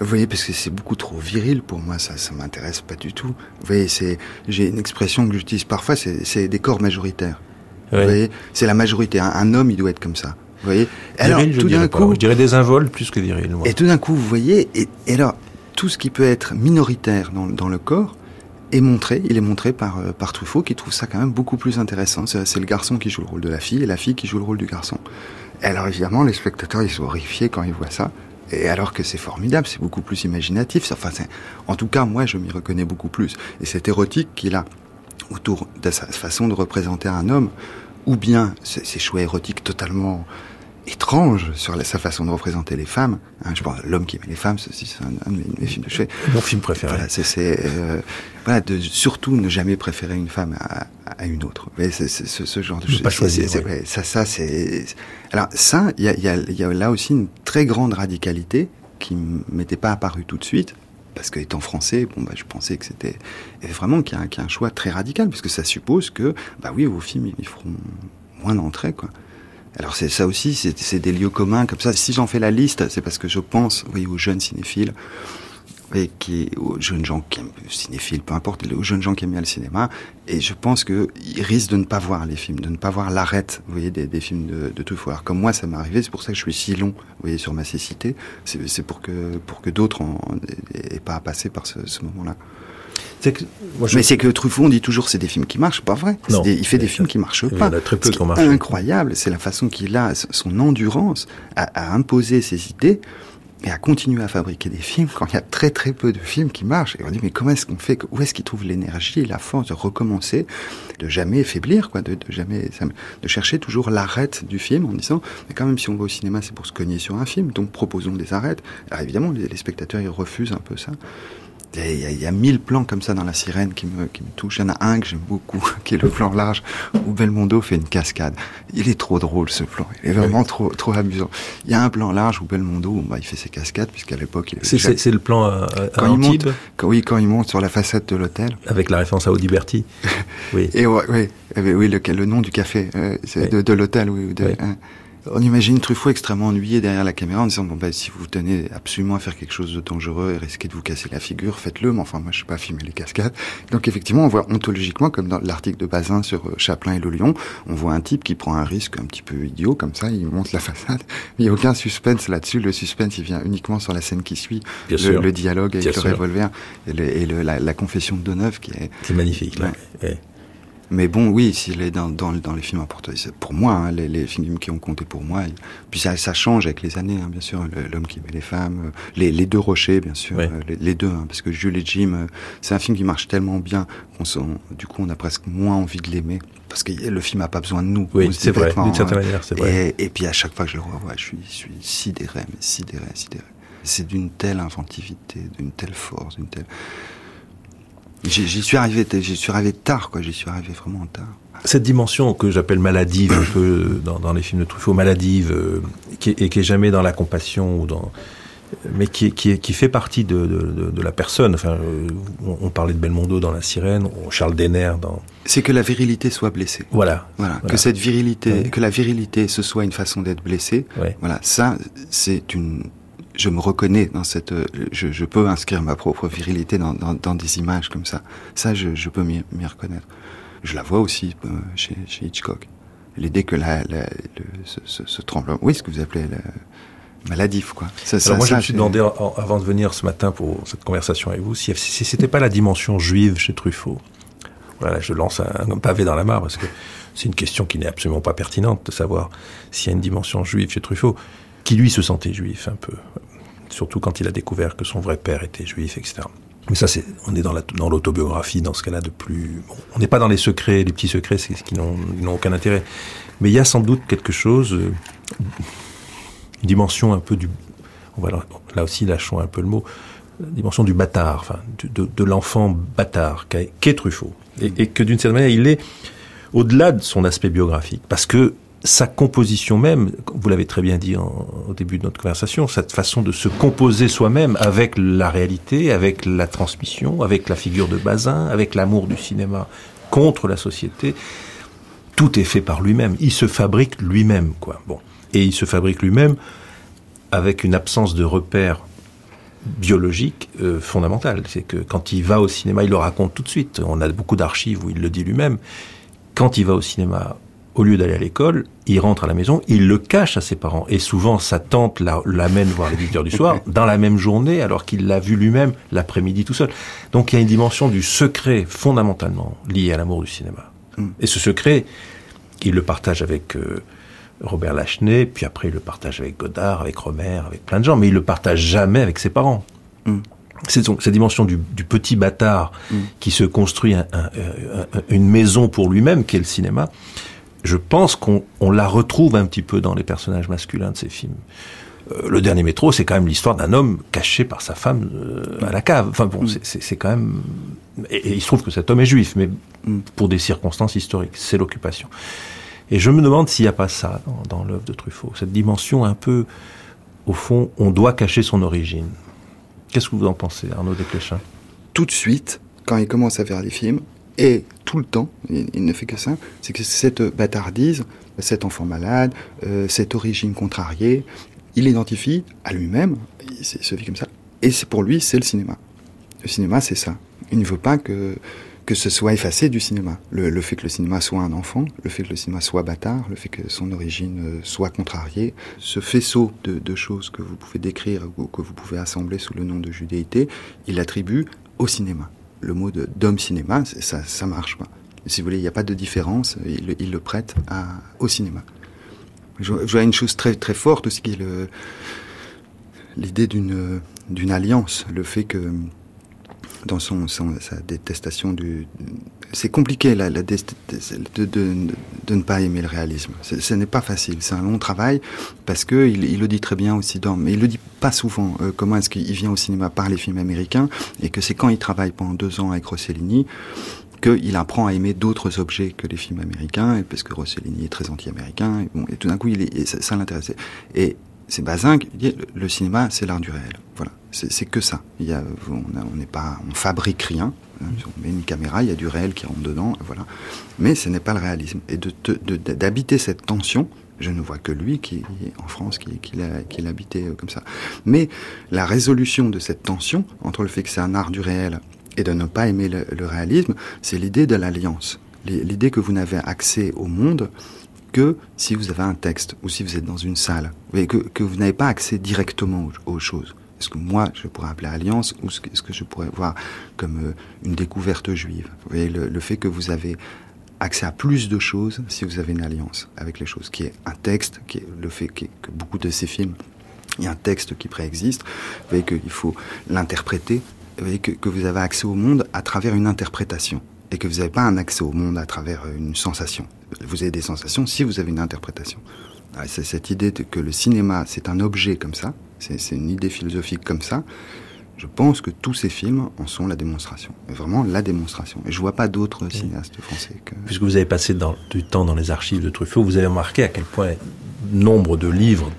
Vous voyez, parce que c'est beaucoup trop viril pour moi, ça, ça m'intéresse pas du tout. Vous voyez, c'est, j'ai une expression que j'utilise parfois, c'est des corps majoritaires. Vous voyez, c'est la majorité. Un, homme, il doit être comme ça. Vous voyez. Alors, tout d'un coup, je dirais désinvolte plus que viril. Moi. Et tout d'un coup, vous voyez, et, alors tout ce qui peut être minoritaire dans, dans le corps Il est montré par euh, par Truffaut, qui trouve ça quand même beaucoup plus intéressant. C'est le garçon qui joue le rôle de la fille et la fille qui joue le rôle du garçon. Et alors évidemment, les spectateurs, ils sont horrifiés quand ils voient ça. Et alors que c'est formidable, c'est beaucoup plus imaginatif. Enfin, en tout cas, moi, je m'y reconnais beaucoup plus. Et cette érotique qu'il a autour de sa façon de représenter un homme, ou bien ces choix érotiques totalement étrange sur sa façon de représenter les femmes. Hein, je pense l'homme qui aimait les femmes, c'est un, de mes, films de chevet. Mon film préféré. Voilà, c'est euh, voilà, de surtout ne jamais préférer une femme à, à une autre. C'est ce, ce, genre de choses. Pas choisir. Ouais. ça, ça, c'est. Alors ça, il y a, y, a, y a là aussi une très grande radicalité qui m'était pas apparue tout de suite. Parce que étant français, bon bah je pensais que c'était vraiment qu'il y, a un choix très radical, parce que ça suppose que bah oui vos films ils feront moins d'entrées quoi. Alors c'est ça aussi, c'est des lieux communs comme ça. Si j'en fais la liste, c'est parce que je pense, oui, aux jeunes cinéphiles et qui, aux jeunes gens qui aiment cinéphiles, peu importe, aux jeunes gens qui aiment bien le cinéma. Et je pense qu'ils risquent de ne pas voir les films, de ne pas voir l'arrête, vous voyez, des, des films de, de Truffaut. Alors comme moi, ça m'est arrivé, c'est pour ça que je suis si long, vous voyez, sur ma cécité. C'est pour que pour que d'autres n'aient pas à passer par ce, ce moment-là. Mais c'est que Truffaut, on dit toujours c'est des films qui marchent, pas vrai. il fait des films qui marchent pas. Il a très peu qui incroyable, c'est la façon qu'il a, son endurance à, imposer ses idées et à continuer à fabriquer des films quand il y a très très peu de films qui marchent. Et on dit mais comment est-ce qu'on fait Où est-ce qu'il trouve l'énergie et la force de recommencer, de jamais faiblir, quoi, de, de jamais, de chercher toujours l'arrête du film en disant mais quand même si on va au cinéma c'est pour se cogner sur un film, donc proposons des arrêtes. Alors évidemment les, les spectateurs ils refusent un peu ça. Il y, a, mille plans comme ça dans La Sirène qui me, qui me touchent. Il y en a un que j'aime beaucoup, qui est le plan large où Belmondo fait une cascade. Il est trop drôle ce plan. Il est vraiment trop trop amusant. Il y a un plan large où Belmondo, bah, il fait ses cascades puisqu'à l'époque il. C'est le plan à, quand il monte, oui, quand il monte sur la façade de l'hôtel. Avec la référence à Audiberti. oui. Et oui, oui, le, le, nom du café, euh, de, de l'hôtel, oui. De, hein. On imagine Truffaut extrêmement ennuyé derrière la caméra en disant bon ben si vous tenez absolument à faire quelque chose de dangereux et risquez de vous casser la figure, faites-le. Mais enfin moi je sais pas filmer les cascades. Donc effectivement on voit ontologiquement comme dans l'article de Bazin sur euh, Chaplin et le lion, on voit un type qui prend un risque un petit peu idiot comme ça, il monte la façade. Il n'y a aucun suspense là-dessus. Le suspense il vient uniquement sur la scène qui suit, le, dialogue avec le revolver et, la, confession de Deneuve qui est, magnifique. Là. Mais bon, oui, s'il est dans, dans, dans, les films importants, pour moi, hein, les, les, films qui ont compté pour moi, puis ça, ça change avec les années, hein, bien sûr, L'homme qui met les femmes, euh, les, les, deux rochers, bien sûr, euh, les, les, deux, hein, parce que Jules et Jim, euh, c'est un film qui marche tellement bien qu'on du coup, on a presque moins envie de l'aimer, parce que le film n'a pas besoin de nous. Oui, c'est vrai, d'une certaine manière, c'est vrai. Et, et, puis à chaque fois que je le revois, je suis, je suis sidéré, mais sidéré, sidéré. C'est d'une telle inventivité, d'une telle force, d'une telle J'y suis arrivé, j'y suis arrivé tard, quoi. J'y suis arrivé vraiment tard. Cette dimension que j'appelle maladive, un peu dans, dans, les films de Truffaut, maladive, euh, qui, et qui est jamais dans la compassion ou dans, mais qui, qui, qui fait partie de, de, de, la personne. Enfin, euh, on, parlait de Belmondo dans La Sirène, Charles Denner dans. C'est que la virilité soit blessée. Voilà. Voilà. Que cette virilité, que la virilité, ce soit une façon d'être blessée. Voilà. Ça, c'est une je me reconnais dans cette, euh, je, je, peux inscrire ma propre virilité dans, dans, dans des images comme ça. Ça, je, je peux m'y reconnaître. Je la vois aussi euh, chez, chez, Hitchcock. L'idée que la, la le, ce, ce, ce, tremblement, oui, ce que vous appelez la maladif, quoi. Ça, Alors ça, moi, je me suis demandé avant de venir ce matin pour cette conversation avec vous, si, si c'était pas la dimension juive chez Truffaut. Voilà, je lance un, un pavé dans la mare parce que c'est une question qui n'est absolument pas pertinente de savoir s'il y a une dimension juive chez Truffaut qui lui se sentait juif un peu, surtout quand il a découvert que son vrai père était juif, etc. Mais ça, c'est, on est dans, la, dans l'autobiographie, dans ce cas-là, de plus. On n'est pas dans les secrets, les petits secrets, c'est qui n'ont, aucun intérêt. Mais il y a sans doute quelque chose, euh, une dimension un peu du. On va là, aussi, lâchons un peu le mot, la dimension du bâtard, enfin, de, l'enfant bâtard, qu'est Truffaut. Et que d'une certaine manière, il est au-delà de son aspect biographique. Parce que sa composition même, vous l'avez très bien dit au début de notre conversation, cette façon de se composer soi-même avec la réalité, avec la transmission, avec la figure de Bazin, avec l'amour du cinéma contre la société, tout est fait par lui-même. Il se fabrique lui-même, quoi. Bon, et il se fabrique lui-même avec une absence de repères biologiques euh, fondamentales. C'est que quand il va au cinéma, il le raconte tout de suite. On a beaucoup d'archives où il le dit lui-même. Quand il va au cinéma au lieu d'aller à l'école, il rentre à la maison, il le cache à ses parents. Et souvent, sa tante l'amène voir les visiteurs du soir, dans la même journée, alors qu'il l'a vu lui-même l'après-midi tout seul. Donc il y a une dimension du secret fondamentalement liée à l'amour du cinéma. Mm. Et ce secret, il le partage avec euh, Robert Lachenay, puis après il le partage avec Godard, avec Romer, avec plein de gens, mais il le partage jamais avec ses parents. Mm. C'est cette dimension du, du petit bâtard mm. qui se construit un, un, une maison pour lui-même, qui est le cinéma je pense qu'on la retrouve un petit peu dans les personnages masculins de ces films. Euh, le dernier métro, c'est quand même l'histoire d'un homme caché par sa femme euh, à la cave. Enfin bon, mm. c'est quand même. Et, il se trouve que cet homme est juif, mais mm. pour des circonstances historiques, c'est l'occupation. Et je me demande s'il n'y a pas ça dans, dans l'œuvre de Truffaut, cette dimension un peu, au fond, on doit cacher son origine. Qu'est-ce que vous en pensez, Arnaud Desplechin Tout de suite, quand il commence à faire les films, et tout le temps, il, ne fait que ça, c'est que cette bâtardise, cet enfant malade, euh, cette origine contrariée, il l'identifie à lui-même, il se vit comme ça, et c'est pour lui, c'est le cinéma. Le cinéma, c'est ça. Il ne veut pas que, que ce soit effacé du cinéma. Le, fait que le cinéma soit un enfant, le fait que le cinéma soit bâtard, le fait que son origine euh, soit contrariée, ce faisceau de, de choses que vous pouvez décrire ou que vous pouvez assembler sous le nom de judéité, il l'attribue au cinéma le mot d'homme cinéma, ça, ça marche. Si vous voulez, il n'y a pas de différence, il, le prête au cinéma. Je, vois une chose très, très forte aussi, qui l'idée d'une, d'une alliance, le fait que dans son, son, sa détestation du... C'est compliqué de, ne pas aimer le réalisme. Ce n'est pas facile. C'est un long travail parce que il, le dit très bien aussi dans... Mais il le dit pas souvent. Euh, comment est-ce qu'il vient au cinéma par les films américains et que c'est quand il travaille pendant deux ans avec Rossellini qu'il apprend à aimer d'autres objets que les films américains, parce que Rossellini est très anti-américain, et, tout d'un coup, ça, l'intéressait. C'est Bazin qui dit le cinéma, c'est l'art du réel. Voilà, c'est que ça. Il y a, on n'est pas, on fabrique rien. Hein, on met une caméra, il y a du réel qui rentre dedans, voilà. Mais ce n'est pas le réalisme. Et d'habiter de, de, cette tension, je ne vois que lui qui en France qui, habité euh, comme ça. Mais la résolution de cette tension entre le fait que c'est un art du réel et de ne pas aimer le, le réalisme, c'est l'idée de l'alliance. L'idée que vous n'avez accès au monde que si vous avez un texte ou si vous êtes dans une salle, que, vous n'avez pas accès directement aux, choses. Ce que moi, je pourrais appeler alliance ou ce que, je pourrais voir comme euh, une découverte juive? Le, fait que vous avez accès à plus de choses si vous avez une alliance avec les choses, qui est un texte, qui est le fait que beaucoup de ces films, il y a un texte qui préexiste, vous voyez qu'il faut l'interpréter, vous voyez que, que vous avez accès au monde à travers une interprétation et que vous n'avez pas un accès au monde à travers une sensation. Vous avez des sensations si vous avez une interprétation. Ah, c'est cette idée de que le cinéma, c'est un objet comme ça, c'est une idée philosophique comme ça. Je pense que tous ces films en sont la démonstration. Vraiment la démonstration. Et je vois pas d'autres cinéastes français que... Puisque vous avez passé dans, du temps dans les archives de Truffaut, vous avez remarqué à quel point nombre de livres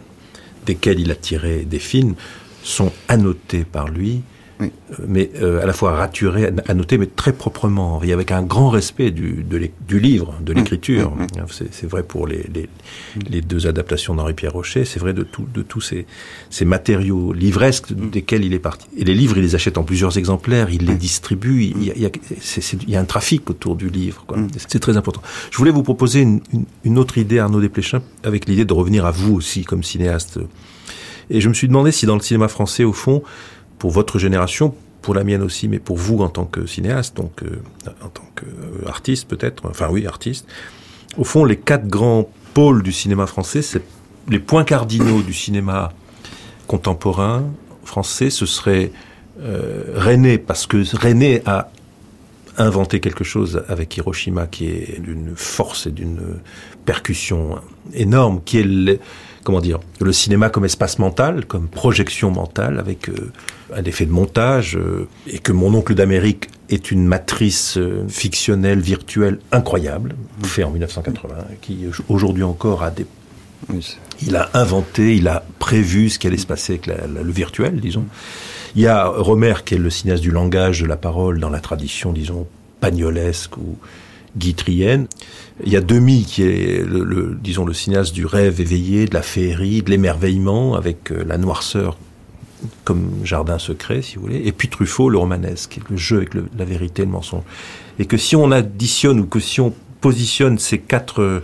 desquels il a tiré des films sont annotés par lui oui. Euh, mais euh, à la fois raturé, annoté, mais très proprement, et avec un grand respect du, de du livre, de mmh. l'écriture. Mmh. C'est vrai pour les, les, les deux adaptations d'Henri-Pierre Rocher, c'est vrai de, tout, de tous ces, ces matériaux livresques desquels il est parti. Et les livres, il les achète en plusieurs exemplaires, il les distribue, il y, a, il, y a, il y a, un trafic autour du livre. C'est très important. Je voulais vous proposer une, une, une autre idée, Arnaud Desplechin, avec l'idée de revenir à vous aussi comme cinéaste. Et je me suis demandé si dans le cinéma français, au fond, pour votre génération, pour la mienne aussi, mais pour vous en tant que cinéaste, donc euh, en tant qu'artiste peut-être, enfin oui, artiste. Au fond, les quatre grands pôles du cinéma français, les points cardinaux du cinéma contemporain français, ce serait euh, René, parce que René a inventé quelque chose avec Hiroshima qui est d'une force et d'une percussion énorme, qui est le, comment dire, le cinéma comme espace mental, comme projection mentale, avec euh, un effet de montage, euh, et que mon oncle d'Amérique est une matrice euh, fictionnelle, virtuelle incroyable, fait en 1980, qui aujourd'hui encore a des... Il a inventé, il a prévu ce qui allait se passer avec le virtuel, disons. Il y a Romer, qui est le cinéaste du langage, de la parole, dans la tradition, disons, pagnolesque ou guitrienne. Il y a Demi qui est le, disons le cinéaste du rêve éveillé, de la féerie, de l'émerveillement avec euh, la noirceur comme jardin secret, si vous voulez. Et puis Truffaut, le romanesque, le jeu avec la vérité, le mensonge. Et que si on additionne ou que si on positionne ces quatre euh,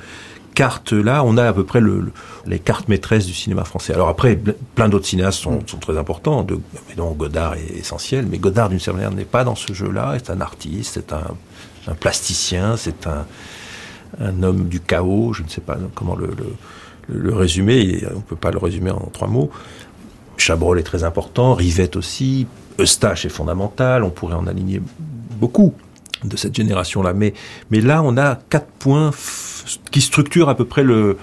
cartes-là, on a à peu près le, les cartes maîtresses du cinéma français. Alors après, plein d'autres cinéastes sont, très importants. De, mais donc Godard est essentiel, mais Godard d'une certaine manière n'est pas dans ce jeu-là. C'est un artiste, c'est un, un, plasticien, c'est un, un homme du chaos, je ne sais pas comment le, le, le résumer, on ne peut pas le résumer en trois mots. Chabrol est très important, Rivette aussi, Eustache est fondamental, on pourrait en aligner beaucoup de cette génération-là. Mais, mais là, on a quatre points qui structurent à peu près le,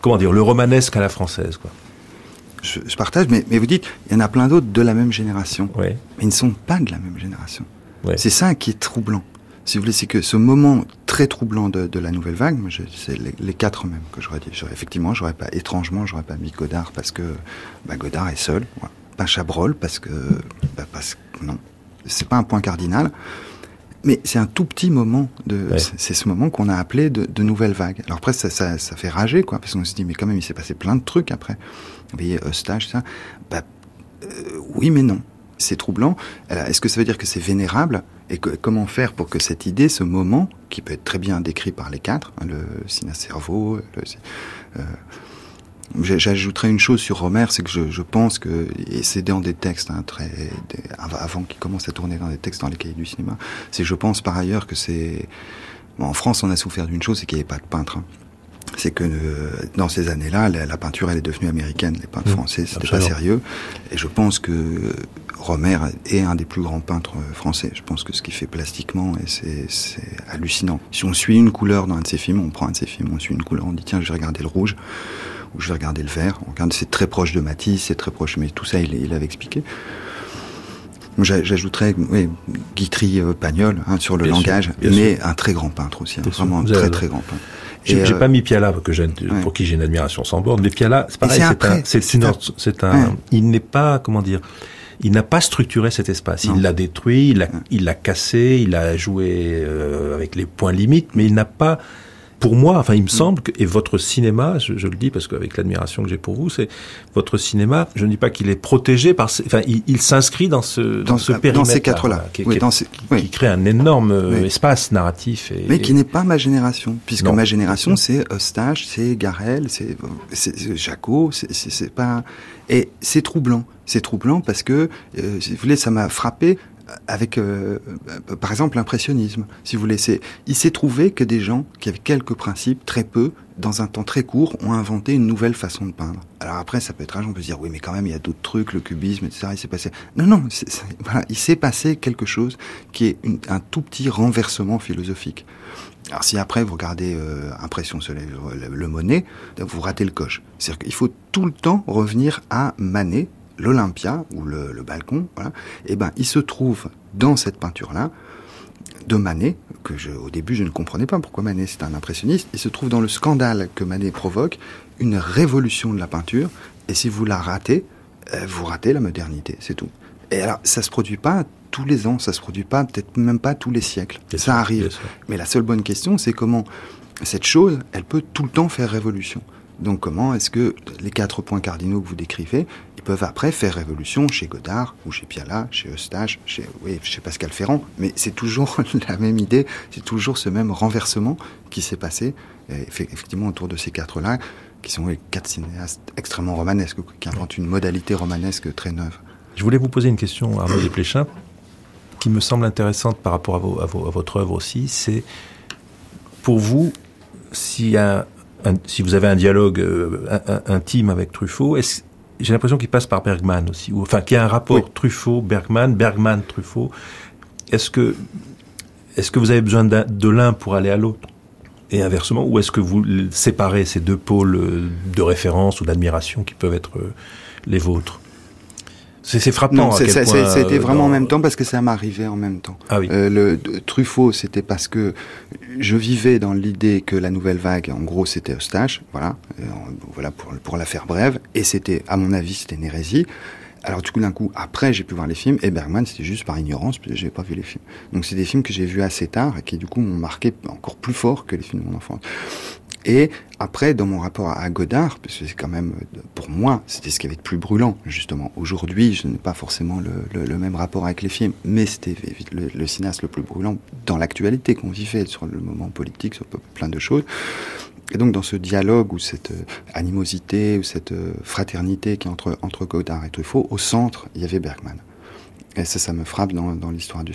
comment dire, le romanesque à la française. Quoi. Je, je partage, mais, mais vous dites, il y en a plein d'autres de la même génération. Mais ils ne sont pas de la même génération. C'est ça qui est troublant si vous voulez, c'est que ce moment très troublant de, de la nouvelle vague, c'est les, les, quatre même que j'aurais dit. Effectivement, j'aurais pas, étrangement, j'aurais pas mis Godard parce que bah, Godard est seul. Ouais. Pas Chabrol parce que, bah, parce que non, c'est pas un point cardinal. Mais c'est un tout petit moment de, ouais. c'est ce moment qu'on a appelé de, de, nouvelle vague. Alors après, ça, ça, ça fait rager, quoi, parce qu'on se dit, mais quand même, il s'est passé plein de trucs après. Vous voyez, Eustache, ça. Bah, euh, oui, mais non c'est troublant. Est-ce que ça veut dire que c'est vénérable Et comment faire pour que cette idée, ce moment, qui peut être très bien décrit par les quatre, hein, le ciné-cerveau, euh, J'ajouterais une chose sur Romer, c'est que je, pense que, et c'est dans des textes, hein, très, avant qu'il commence à tourner dans des textes dans les cahiers du cinéma, c'est je pense par ailleurs que c'est... En France, on a souffert d'une chose, c'est qu'il n'y avait pas de peintre. Hein c'est que euh, dans ces années-là, la, la, peinture elle est devenue américaine, les peintres mmh, français c'était pas sérieux. Et je pense que Romer est un des plus grands peintres français. Je pense que ce qu'il fait plastiquement, c'est hallucinant. Si on suit une couleur dans un de ses films, on prend un de ses films, on suit une couleur, on dit tiens, je vais regarder le rouge ou je vais regarder le vert. On regarde, c'est très proche de Matisse, c'est très proche, mais tout ça, il, il avait expliqué. J'ajouterais oui, Guitry euh, Pagnol hein, sur le bien langage, sûr, mais un très grand peintre aussi, hein, vraiment un très très grand peintre. J'ai euh, pas mis Piala que ouais. pour qui j'ai une admiration sans borne. Mais Piala, c'est pareil, c'est un, c'est un, un, il n'est pas, comment dire, il n'a pas structuré cet espace. Non. Il l'a détruit, il l'a, il l'a cassé, il a joué euh, avec les points limites, mais il n'a pas pour moi, enfin, il me mm. semble que, et votre cinéma, je, je le dis parce qu'avec l'admiration que j'ai pour vous, c'est votre cinéma, je ne dis pas qu'il est protégé par, enfin, il, il s'inscrit dans ce, dans, dans ce périmètre. Dans ces quatre-là. Qui, oui, qui, ces, oui. qui, crée un énorme oui. espace narratif. Et, Mais qui n'est pas ma génération, puisque non. ma génération, c'est Eustache, c'est Garel, c'est, Jaco, c'est pas, et c'est troublant. C'est troublant parce que, euh, si vous voulez, ça m'a frappé avec, euh, euh, par exemple, l'impressionnisme, si vous voulez. Il s'est trouvé que des gens qui avaient quelques principes, très peu, dans un temps très court, ont inventé une nouvelle façon de peindre. Alors après, ça peut être un on peut se dire, oui, mais quand même, il y a d'autres trucs, le cubisme, etc. Il s'est passé. Non, non, voilà, il s'est passé quelque chose qui est un tout petit renversement philosophique. Alors si après vous regardez euh, Impression Soleil, le, le, Monet, vous ratez le coche. C'est-à-dire qu'il faut tout le temps revenir à Manet, l'Olympia ou le, le, balcon. Voilà. Et eh ben, il se trouve dans cette peinture-là de Manet, que je, au début je ne comprenais pas pourquoi Manet c'est un impressionniste, il se trouve dans le scandale que Manet provoque, une révolution de la peinture, et si vous la ratez, euh, vous ratez la modernité, c'est tout. Et alors, ça se produit pas tous les ans, ça se produit pas, peut-être même pas tous les siècles. ça arrive. Mais la seule bonne question, c'est comment cette chose, elle peut tout le temps faire révolution. Donc comment est-ce que les quatre points cardinaux que vous décrivez, ils peuvent après faire révolution chez Godard ou chez Piala, chez Eustache, chez, Pascal Ferrand, mais c'est toujours la même idée, c'est toujours ce même renversement qui s'est passé effectivement autour de ces quatre-là, qui sont les quatre cinéastes extrêmement romanesques, qui inventent une modalité romanesque très neuve. Je voulais vous poser une question, Arnaud Desplechin, qui me semble intéressante par rapport à, à, votre œuvre aussi. C'est pour vous, si, un, si vous avez un dialogue euh, intime avec Truffaut, j'ai l'impression qu'il passe par Bergman aussi, ou enfin qu'il y a un rapport Truffaut-Bergman, Bergman-Truffaut. Est-ce que, est-ce que vous avez besoin de l'un pour aller à l'autre? Et inversement, ou est-ce que vous séparez ces deux pôles de référence ou d'admiration qui peuvent être euh, les vôtres? C'est frappant. c'était euh, vraiment en même temps parce que ça m'arrivait en même temps. Ah oui. Euh, le Truffaut, c'était parce que je vivais dans l'idée que la nouvelle vague, en gros, c'était Eustache, voilà, euh, voilà pour, pour la faire brève, et c'était, à mon avis, c'était une hérésie. Alors du coup d'un coup, après j'ai pu voir les films, et Bergman c'était juste par ignorance, parce que j'avais pas vu les films. Donc c'est des films que j'ai vus assez tard et qui du coup m'ont marqué encore plus fort que les films de mon enfance. Et après, dans mon rapport à Godard, parce que c'est quand même, pour moi, c'était ce qui avait de plus brûlant, justement. Aujourd'hui, je n'ai pas forcément le, même rapport avec les films, mais c'était le, le, cinéaste le plus brûlant dans l'actualité qu'on vivait, sur le moment politique, sur plein de choses. Et donc, dans ce dialogue ou cette euh, animosité ou cette euh, fraternité qui est entre, entre Godard et Truffaut, au centre, il y avait Bergman. Et ça, ça me frappe dans, dans l'histoire du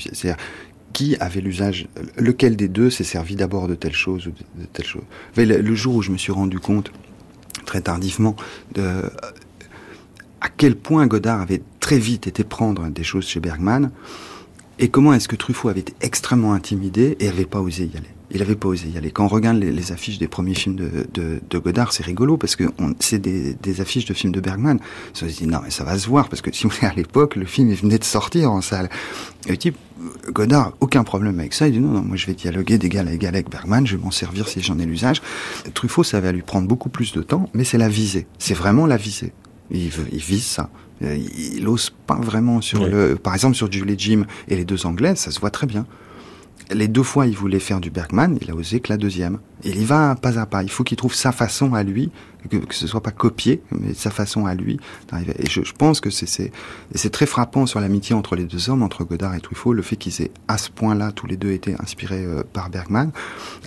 qui avait l'usage, lequel des deux s'est servi d'abord de telle chose ou de, telle chose? Le, jour où je me suis rendu compte, très tardivement, de à quel point Godard avait très vite été prendre des choses chez Bergman, et comment est-ce que Truffaut avait été extrêmement intimidé et avait pas osé y aller? Il avait pas osé y aller. Quand on regarde les, affiches des premiers films de, Godard, c'est rigolo parce que c'est des, affiches de films de Bergman. On se dit non mais ça va se voir parce que si vous voulez à l'époque, le film venait de sortir en salle. Et le type Godard, aucun problème avec ça. Il dit non, non, moi je vais dialoguer d'égal à égal avec Bergman, je vais m'en servir si j'en ai l'usage. Truffaut, ça va lui prendre beaucoup plus de temps, mais c'est la visée. C'est vraiment la visée. Il, veut, il vise ça. Il, n'ose pas vraiment sur le, par exemple sur Julie Jim et les deux anglaises, ça se voit très bien. Les deux fois, il voulait faire du Bergman, il a osé que la deuxième. Il y va pas à pas. Il faut qu'il trouve sa façon à lui, que, ce soit pas copié, mais sa façon à lui d'arriver. Et je, je, pense que c'est très frappant sur l'amitié entre les deux hommes, entre Godard et Truffaut, le fait qu'ils aient à ce point-là tous les deux été inspirés euh, par Bergman,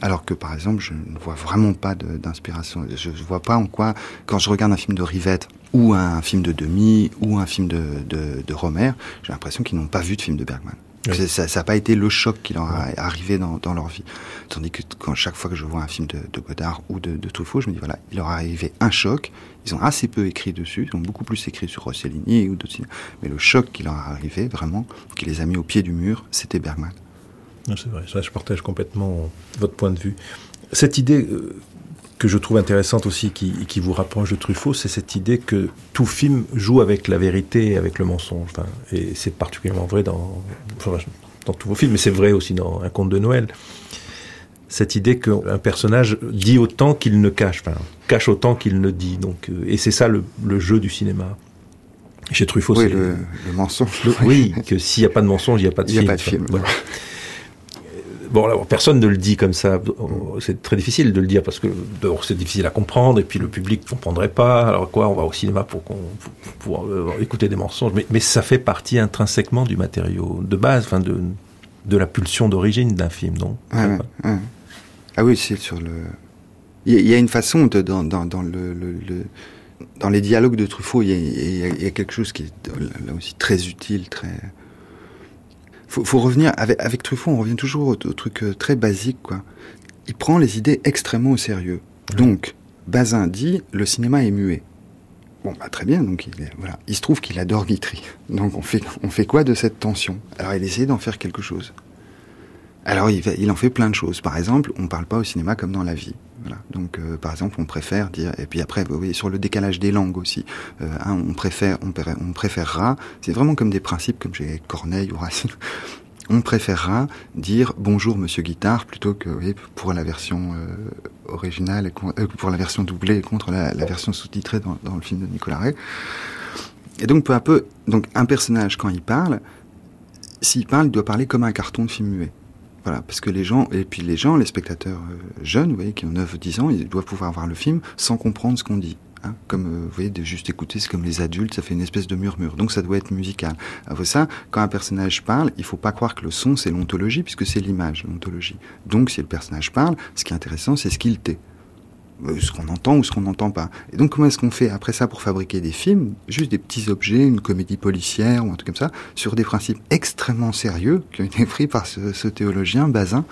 alors que par exemple, je ne vois vraiment pas d'inspiration. Je ne vois pas en quoi, quand je regarde un film de Rivette ou un film de Demi ou un film de, de, de Romer, j'ai l'impression qu'ils n'ont pas vu de film de Bergman. Ça n'a pas été le choc qui leur est arrivé dans, dans, leur vie. Tandis que quand chaque fois que je vois un film de, de Godard ou de, de, Truffaut, je me dis voilà, il leur est arrivé un choc. Ils ont assez peu écrit dessus, ils ont beaucoup plus écrit sur Rossellini ou d'autres. Mais le choc qui leur est arrivé, vraiment, qui les a mis au pied du mur, c'était Bergman. C'est vrai, ça, je partage complètement votre point de vue. Cette idée, euh, que je trouve intéressante aussi, qui, qui vous rapproche de Truffaut, c'est cette idée que tout film joue avec la vérité et avec le mensonge. Enfin, et c'est particulièrement vrai dans, dans tous vos films, mais c'est vrai aussi dans Un conte de Noël. Cette idée qu'un personnage dit autant qu'il ne cache, enfin, cache autant qu'il ne dit. Donc, euh, et c'est ça le, le, jeu du cinéma. Chez Truffaut, oui, c'est le, le, mensonge. oui, que s'il n'y a pas de mensonge, il n'y a pas de film. Il n'y a pas de film. Voilà. Bon, personne ne le dit comme ça. C'est très difficile de le dire parce que c'est difficile à comprendre et puis le public ne comprendrait pas. Alors quoi, on va au cinéma pour, qu'on euh, écouter des mensonges. Mais, ça fait partie intrinsèquement du matériau de base, enfin de, de la pulsion d'origine d'un film, non? Ah oui, c'est sur le. Il y, a une façon dans, dans, dans le, dans les dialogues de Truffaut, il y, a, quelque chose qui est là aussi très utile, très faut, faut revenir avec, avec Truffaut, on revient toujours au, truc euh, très basique, quoi. Il prend les idées extrêmement au sérieux. Donc, Bazin dit le cinéma est muet. Bon, bah, très bien. Donc, il, voilà. il se trouve qu'il adore Guitry. Donc, on fait, on fait quoi de cette tension? Alors, il essaie d'en faire quelque chose. Alors, il, il, en fait plein de choses. Par exemple, on ne parle pas au cinéma comme dans la vie. Voilà. Donc, euh, par exemple, on préfère dire. Et puis après, vous voyez, sur le décalage des langues aussi. Euh, hein, on préfère, on, préférera. C'est vraiment comme des principes comme chez Corneille ou Racine. On préférera dire bonjour Monsieur Guitare plutôt que oui, pour la version euh, originale et euh, pour la version doublée contre la, la version sous-titrée dans, dans, le film de Nicolas Ray. Et donc peu à peu, donc un personnage quand il parle, s'il parle, il doit parler comme un carton de film muet. Voilà, parce que les gens, et puis les gens, les spectateurs euh, jeunes, vous voyez, qui ont 9-10 ans, ils doivent pouvoir voir le film sans comprendre ce qu'on dit. Hein, comme euh, vous voyez, de juste écouter, c'est comme les adultes, ça fait une espèce de murmure. Donc ça doit être musical. Alors ça, quand un personnage parle, il faut pas croire que le son c'est l'ontologie, puisque c'est l'image, l'ontologie. Donc si le personnage parle, ce qui est intéressant, c'est ce qu'il tait. Euh, ce qu'on entend ou ce qu'on n'entend pas. Et donc comment est-ce qu'on fait après ça pour fabriquer des films? Juste des petits objets, une comédie policière ou un truc comme ça, sur des principes extrêmement sérieux qui ont été pris par ce, théologien Bazin.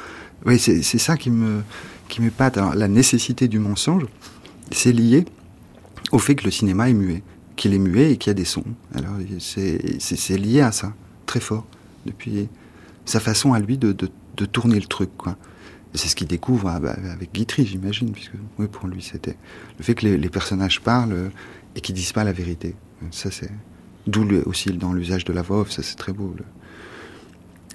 Oui, c'est ça qui me qui la nécessité du mensonge, c'est lié au fait que le cinéma est muet, qu'il est muet et qu'il y a des sons. Alors c'est lié à ça, très fort, depuis sa façon à lui de, de, de tourner le truc. Quoi. C'est ce qu'il découvre ah, bah, avec Guitry, j'imagine, puisque oui, pour lui c'était le fait que les, les personnages parlent euh, et qu'ils disent pas la vérité. Ça c'est d'où aussi dans l'usage de la voix off, ça c'est très beau. Le,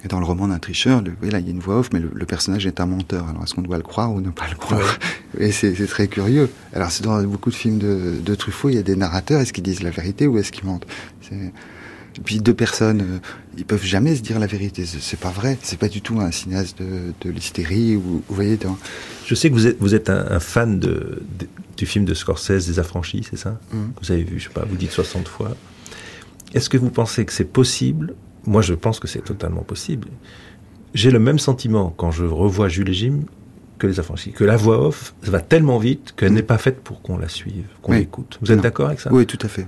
et dans le roman d'un tricheur, le, oui, là, il y a une voix off, mais le, le personnage est un menteur. Alors, est-ce qu'on doit le croire ou ne pas le croire ouais. Et c'est très curieux. Alors, c'est dans beaucoup de films de, de Truffaut, il y a des narrateurs. Est-ce qu'ils disent la vérité ou est-ce qu'ils mentent? Et puis deux personnes, euh, ils peuvent jamais se dire la vérité. C'est pas vrai. C'est pas du tout un cinéaste de, de l'hystérie. Ou vous voyez. Dans... Je sais que vous êtes vous êtes un, un fan de, de, du film de Scorsese, des Affranchis, c'est ça mm. Vous avez vu, je sais pas, vous dites 60 fois. Est-ce que vous pensez que c'est possible? Moi, je pense que c'est totalement possible. J'ai le même sentiment quand je revois Jules et Jim que les affranchis, que la voix off va tellement vite qu'elle mmh. n'est pas faite pour qu'on la suive, qu'on oui. l'écoute. Vous êtes d'accord avec ça? Oui, tout à fait.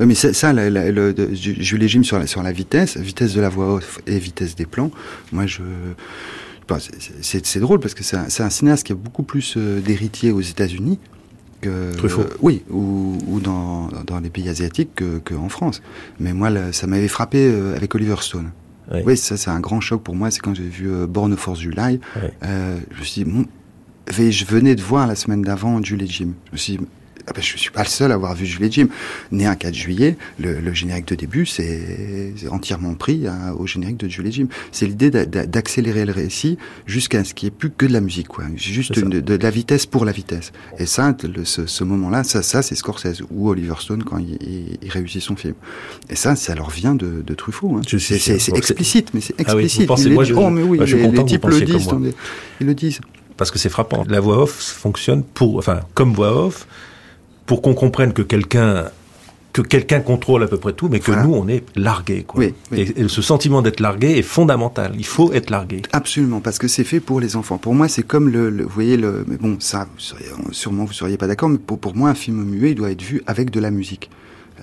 Oui, mais ça, la, la, le, sur la, sur la vitesse, vitesse de la voix off et vitesse des plans, moi je... c'est drôle parce que c'est un, un, cinéaste qui a beaucoup plus euh, d'héritiers aux États-Unis que, Truffaut. Euh, oui, ou, ou dans, dans, les pays asiatiques qu'en que France. Mais moi, là, ça m'avait frappé euh, avec Oliver Stone. Oui, oui ça c'est un grand choc pour moi. C'est quand j'ai vu Born Force July. Oui. Euh, je me suis dit, bon, je venais de voir la semaine d'avant Julie Jim. Je me suis dit, ah ben, je suis pas le seul à avoir vu Julie Jim. Né un 4 juillet, le, le générique de début, c'est entièrement pris à, au générique de Julie Jim. C'est l'idée d'accélérer le récit jusqu'à ce qu'il n'y ait plus que de la musique, quoi. Juste une, de, de, la vitesse pour la vitesse. Et ça, le, ce, ce moment-là, ça, ça c'est Scorsese ou Oliver Stone quand il, il, il, réussit son film. Et ça, ça leur vient de, de Truffaut. Hein. C'est explicite, mais c'est explicite. Ah oui, les, moi, je, oh, mais oui, moi, les, les types le disent. Ils le disent. Parce que c'est frappant. La voix off fonctionne pour, enfin, comme voix off pour qu'on comprenne que quelqu'un que quelqu'un contrôle à peu près tout, mais que voilà. nous, on est largué. Quoi. Oui, oui. Et, et, ce sentiment d'être largué est fondamental. Il faut être largué. Absolument, parce que c'est fait pour les enfants. Pour moi, c'est comme le, le, vous voyez, le, mais bon, ça, vous seriez, sûrement vous seriez pas d'accord, mais pour, pour moi, un film muet, il doit être vu avec de la musique.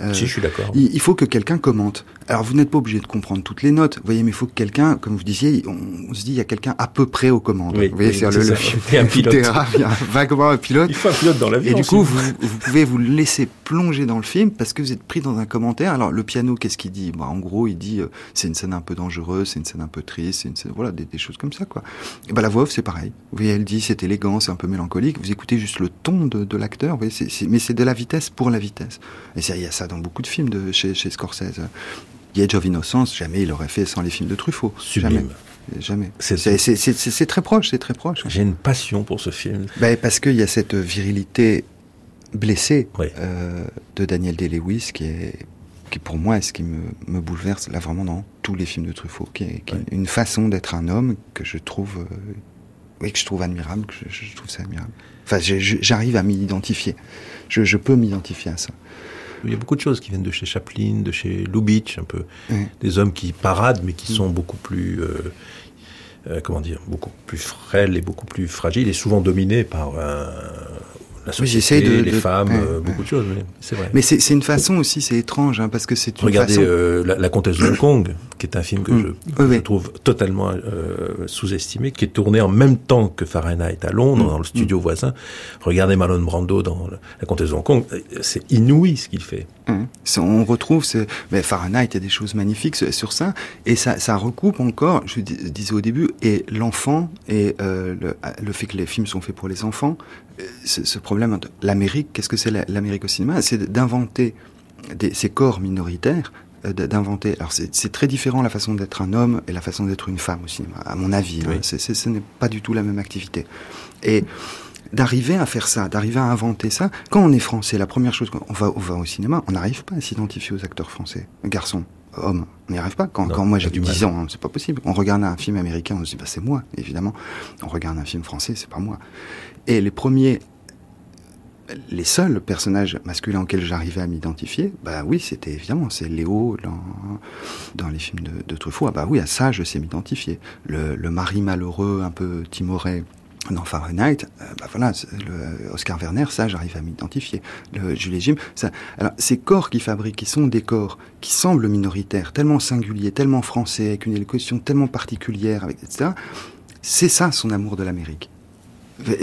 Euh, si, je suis d'accord. Il, il, faut que quelqu'un commente. Alors, vous n'êtes pas obligé de comprendre toutes les notes, vous voyez, mais il faut que quelqu'un, comme vous disiez, on, on se dit, il y a quelqu'un à peu près aux commandes. Oui, vous voyez, c'est le, le, un pilote. il y a vaguement un pilote. Il faut un pilote dans la vie. Et du coup, vous, vous, pouvez vous laisser plonger dans le film parce que vous êtes pris dans un commentaire. Alors, le piano, qu'est-ce qu'il dit? Bah, En gros, il dit, euh, c'est une scène un peu dangereuse, c'est une scène un peu triste, c'est une scène, voilà, des, des, choses comme ça, quoi. Et ben, la voix off, c'est pareil. Vous voyez, elle dit, c'est élégant, c'est un peu mélancolique. Vous écoutez juste le ton de, de l'acteur, mais c'est de la vitesse pour la vitesse. Et il y a ça dans beaucoup de films de, chez, chez Scorsese. The Edge of Innocence, jamais il aurait fait sans les films de Truffaut. Sublime. Jamais. C'est très proche, c'est très proche. J'ai une passion pour ce film. Ben, parce qu'il y a cette virilité blessée oui. euh, de Daniel Day-Lewis qui est qui pour moi est ce qui me, me, bouleverse là vraiment dans tous les films de Truffaut, qui est, qui est une façon d'être un homme que je trouve, euh, oui, que je trouve admirable, que je, je trouve ça admirable. Enfin, j'arrive à m'y identifier. Je, je peux m'identifier à ça. Il y a beaucoup de choses qui viennent de chez Chaplin, de chez Lubitsch, un peu. Des hommes qui paradent, mais qui sont beaucoup plus. Euh, euh, comment dire Beaucoup plus frêles et beaucoup plus fragiles, et souvent dominés par un, la société, oui, de, les de, femmes, ouais, euh, beaucoup ouais. de choses. C'est vrai. Mais c'est une façon aussi, c'est étrange, hein, parce que c'est une Regardez façon... euh, la, la, comtesse de Hong Kong, qui est un film que, mm. je, trouve totalement euh, sous-estimé, qui est tourné en même temps que Fahrenheit à Londres, mm. dans le studio mm. voisin. Regardez Marlon Brando dans La Comtesse de Hong Kong, c'est inouï ce qu'il fait. On retrouve, mais Fahrenheit, il y a des choses magnifiques sur ça, et ça, ça recoupe encore, je disais au début, et l'enfant, et euh, le, le, fait que les films sont faits pour les enfants, euh, ce, ce problème, l'Amérique, qu'est-ce que c'est l'Amérique au cinéma? C'est d'inventer ces corps minoritaires euh, d'inventer. Alors c'est très différent la façon d'être un homme et la façon d'être une femme au cinéma, à mon avis. Hein. ce n'est pas du tout la même activité. Et d'arriver à faire ça, d'arriver à inventer ça. Quand on est français, la première chose, on va, on va au cinéma, on n'arrive pas à s'identifier aux acteurs français, garçons, hommes. On n'y arrive pas. Quand, quand moi j'ai 10 ans, hein, c'est pas possible. On regarde un film américain, on se dit bah c'est moi, évidemment. On regarde un film français, c'est pas moi. Et les premiers les seuls personnages masculins auxquels j'arrivais à m'identifier, bah oui, c'était évidemment, c'est Léo dans, dans les films de, Truffaut. Ah bah oui, à ça, je sais m'identifier. Le, mari malheureux, un peu timoré dans Fahrenheit, euh, bah voilà, le Oscar Werner, ça, j'arrive à m'identifier. Le Jules Jim, ça. Alors, ces corps qui fabriquent, qui sont des corps qui semblent minoritaires, tellement singuliers, tellement français, avec une élocution tellement particulière, etc. C'est ça son amour de l'Amérique.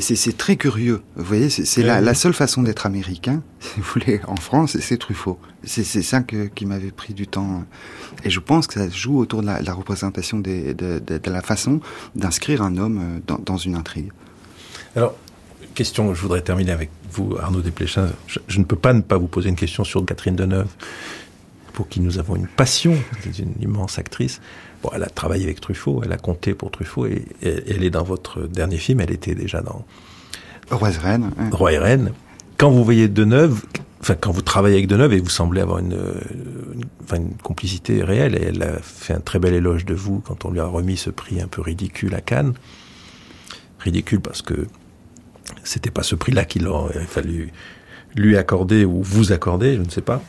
C'est très curieux. Vous voyez, c'est la, la, seule façon d'être américain, si vous voulez, en France, c'est Truffaut. C'est ça que, qui m'avait pris du temps. Et je pense que ça joue autour de la, la représentation des, de, de, de, la façon d'inscrire un homme euh, dans, dans, une intrigue. Alors, question, je voudrais terminer avec vous, Arnaud Desplechin. Je, je, ne peux pas ne pas vous poser une question sur Catherine Deneuve, pour qui nous avons une passion. C'est une immense actrice. Bon, elle a travaillé avec Truffaut, elle a compté pour Truffaut, et, elle est dans votre dernier film, elle était déjà dans... Roi et Reine. Roi et Reine. Quand vous voyez Deneuve, enfin quand vous travaillez avec Deneuve, et vous semblez avoir une complicité réelle, et elle a fait un très bel éloge de vous quand on lui a remis ce prix un peu ridicule à Cannes. Ridicule parce que c'était pas ce prix-là qu'il aurait fallu lui accorder ou vous accorder, je ne sais pas.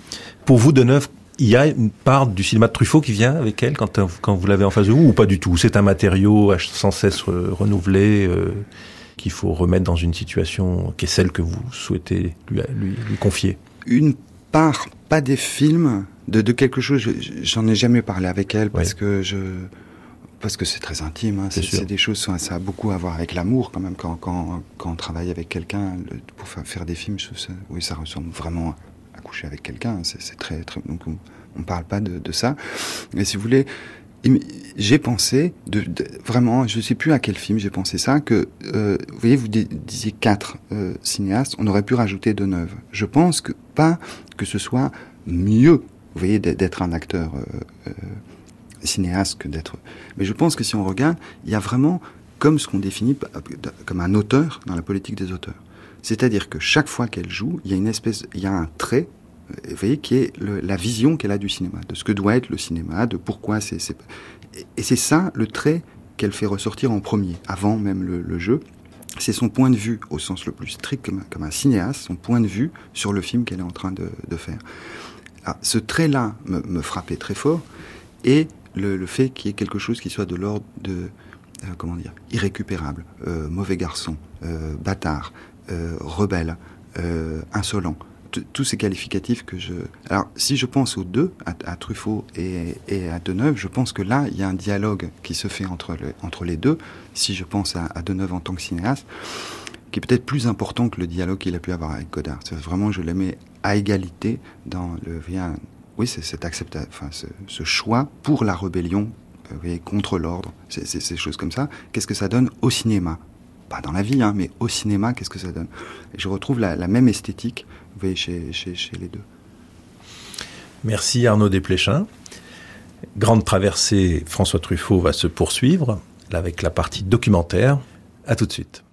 Pour vous, Deneuve, il y a une part du cinéma de Truffaut qui vient avec elle quand, quand vous l'avez en face de vous ou pas du tout? C'est un matériau sans cesse renouvelé euh, qu'il faut remettre dans une situation qui est celle que vous souhaitez lui, lui, confier? Une part, pas des films, de, de quelque chose, j'en ai jamais parlé avec elle parce que je parce que c'est très intime. Hein. C'est des choses, ça a beaucoup à voir avec l'amour quand même. Quand, quand, quand on travaille avec quelqu'un pour faire des films, ça, oui, ça ressemble vraiment coucher avec quelqu'un. C'est très, très. Donc, on, ne parle pas de, ça. Mais si vous voulez, j'ai pensé, de, vraiment, je sais plus à quel film j'ai pensé ça, que, euh, vous voyez, vous disiez quatre euh, cinéastes, on aurait pu rajouter de neuf. Je pense que pas que ce soit mieux, vous voyez, d'être un acteur euh, cinéaste que d'être. Mais je pense que si on regarde, il y a vraiment comme ce qu'on définit comme un auteur dans la politique des auteurs. C'est-à-dire que chaque fois qu'elle joue, il y a une espèce, il y a un trait, vous voyez, qui est la vision qu'elle a du cinéma, de ce que doit être le cinéma, de pourquoi c'est, et c'est ça le trait qu'elle fait ressortir en premier, avant même le, jeu. C'est son point de vue, au sens le plus strict, comme, un cinéaste, son point de vue sur le film qu'elle est en train de, faire. Alors, ce trait-là me, frappait très fort, et le, fait qu'il y ait quelque chose qui soit de l'ordre de, euh, comment dire, irrécupérable, euh, mauvais garçon, euh, bâtard, euh, rebelle, euh, insolent. Tous ces qualificatifs que je. Alors, si je pense aux deux, à, Truffaut et, à Deneuve, je pense que là, il y a un dialogue qui se fait entre, entre les deux. Si je pense à, à Deneuve en tant que cinéaste, qui est peut-être plus important que le dialogue qu'il a pu avoir avec Godard. Vraiment, je le mets à égalité dans le. Oui, c'est cet accepta, enfin, ce, choix pour la rébellion, euh, contre l'ordre, c'est ces choses comme ça. Qu'est-ce que ça donne au cinéma? Pas dans la vie, hein, mais au cinéma, qu'est-ce que ça donne? Je retrouve la, même esthétique, vous voyez, chez, chez, les deux. Merci Arnaud Desplechin. Grande traversée, François Truffaut va se poursuivre avec la partie documentaire. À tout de suite.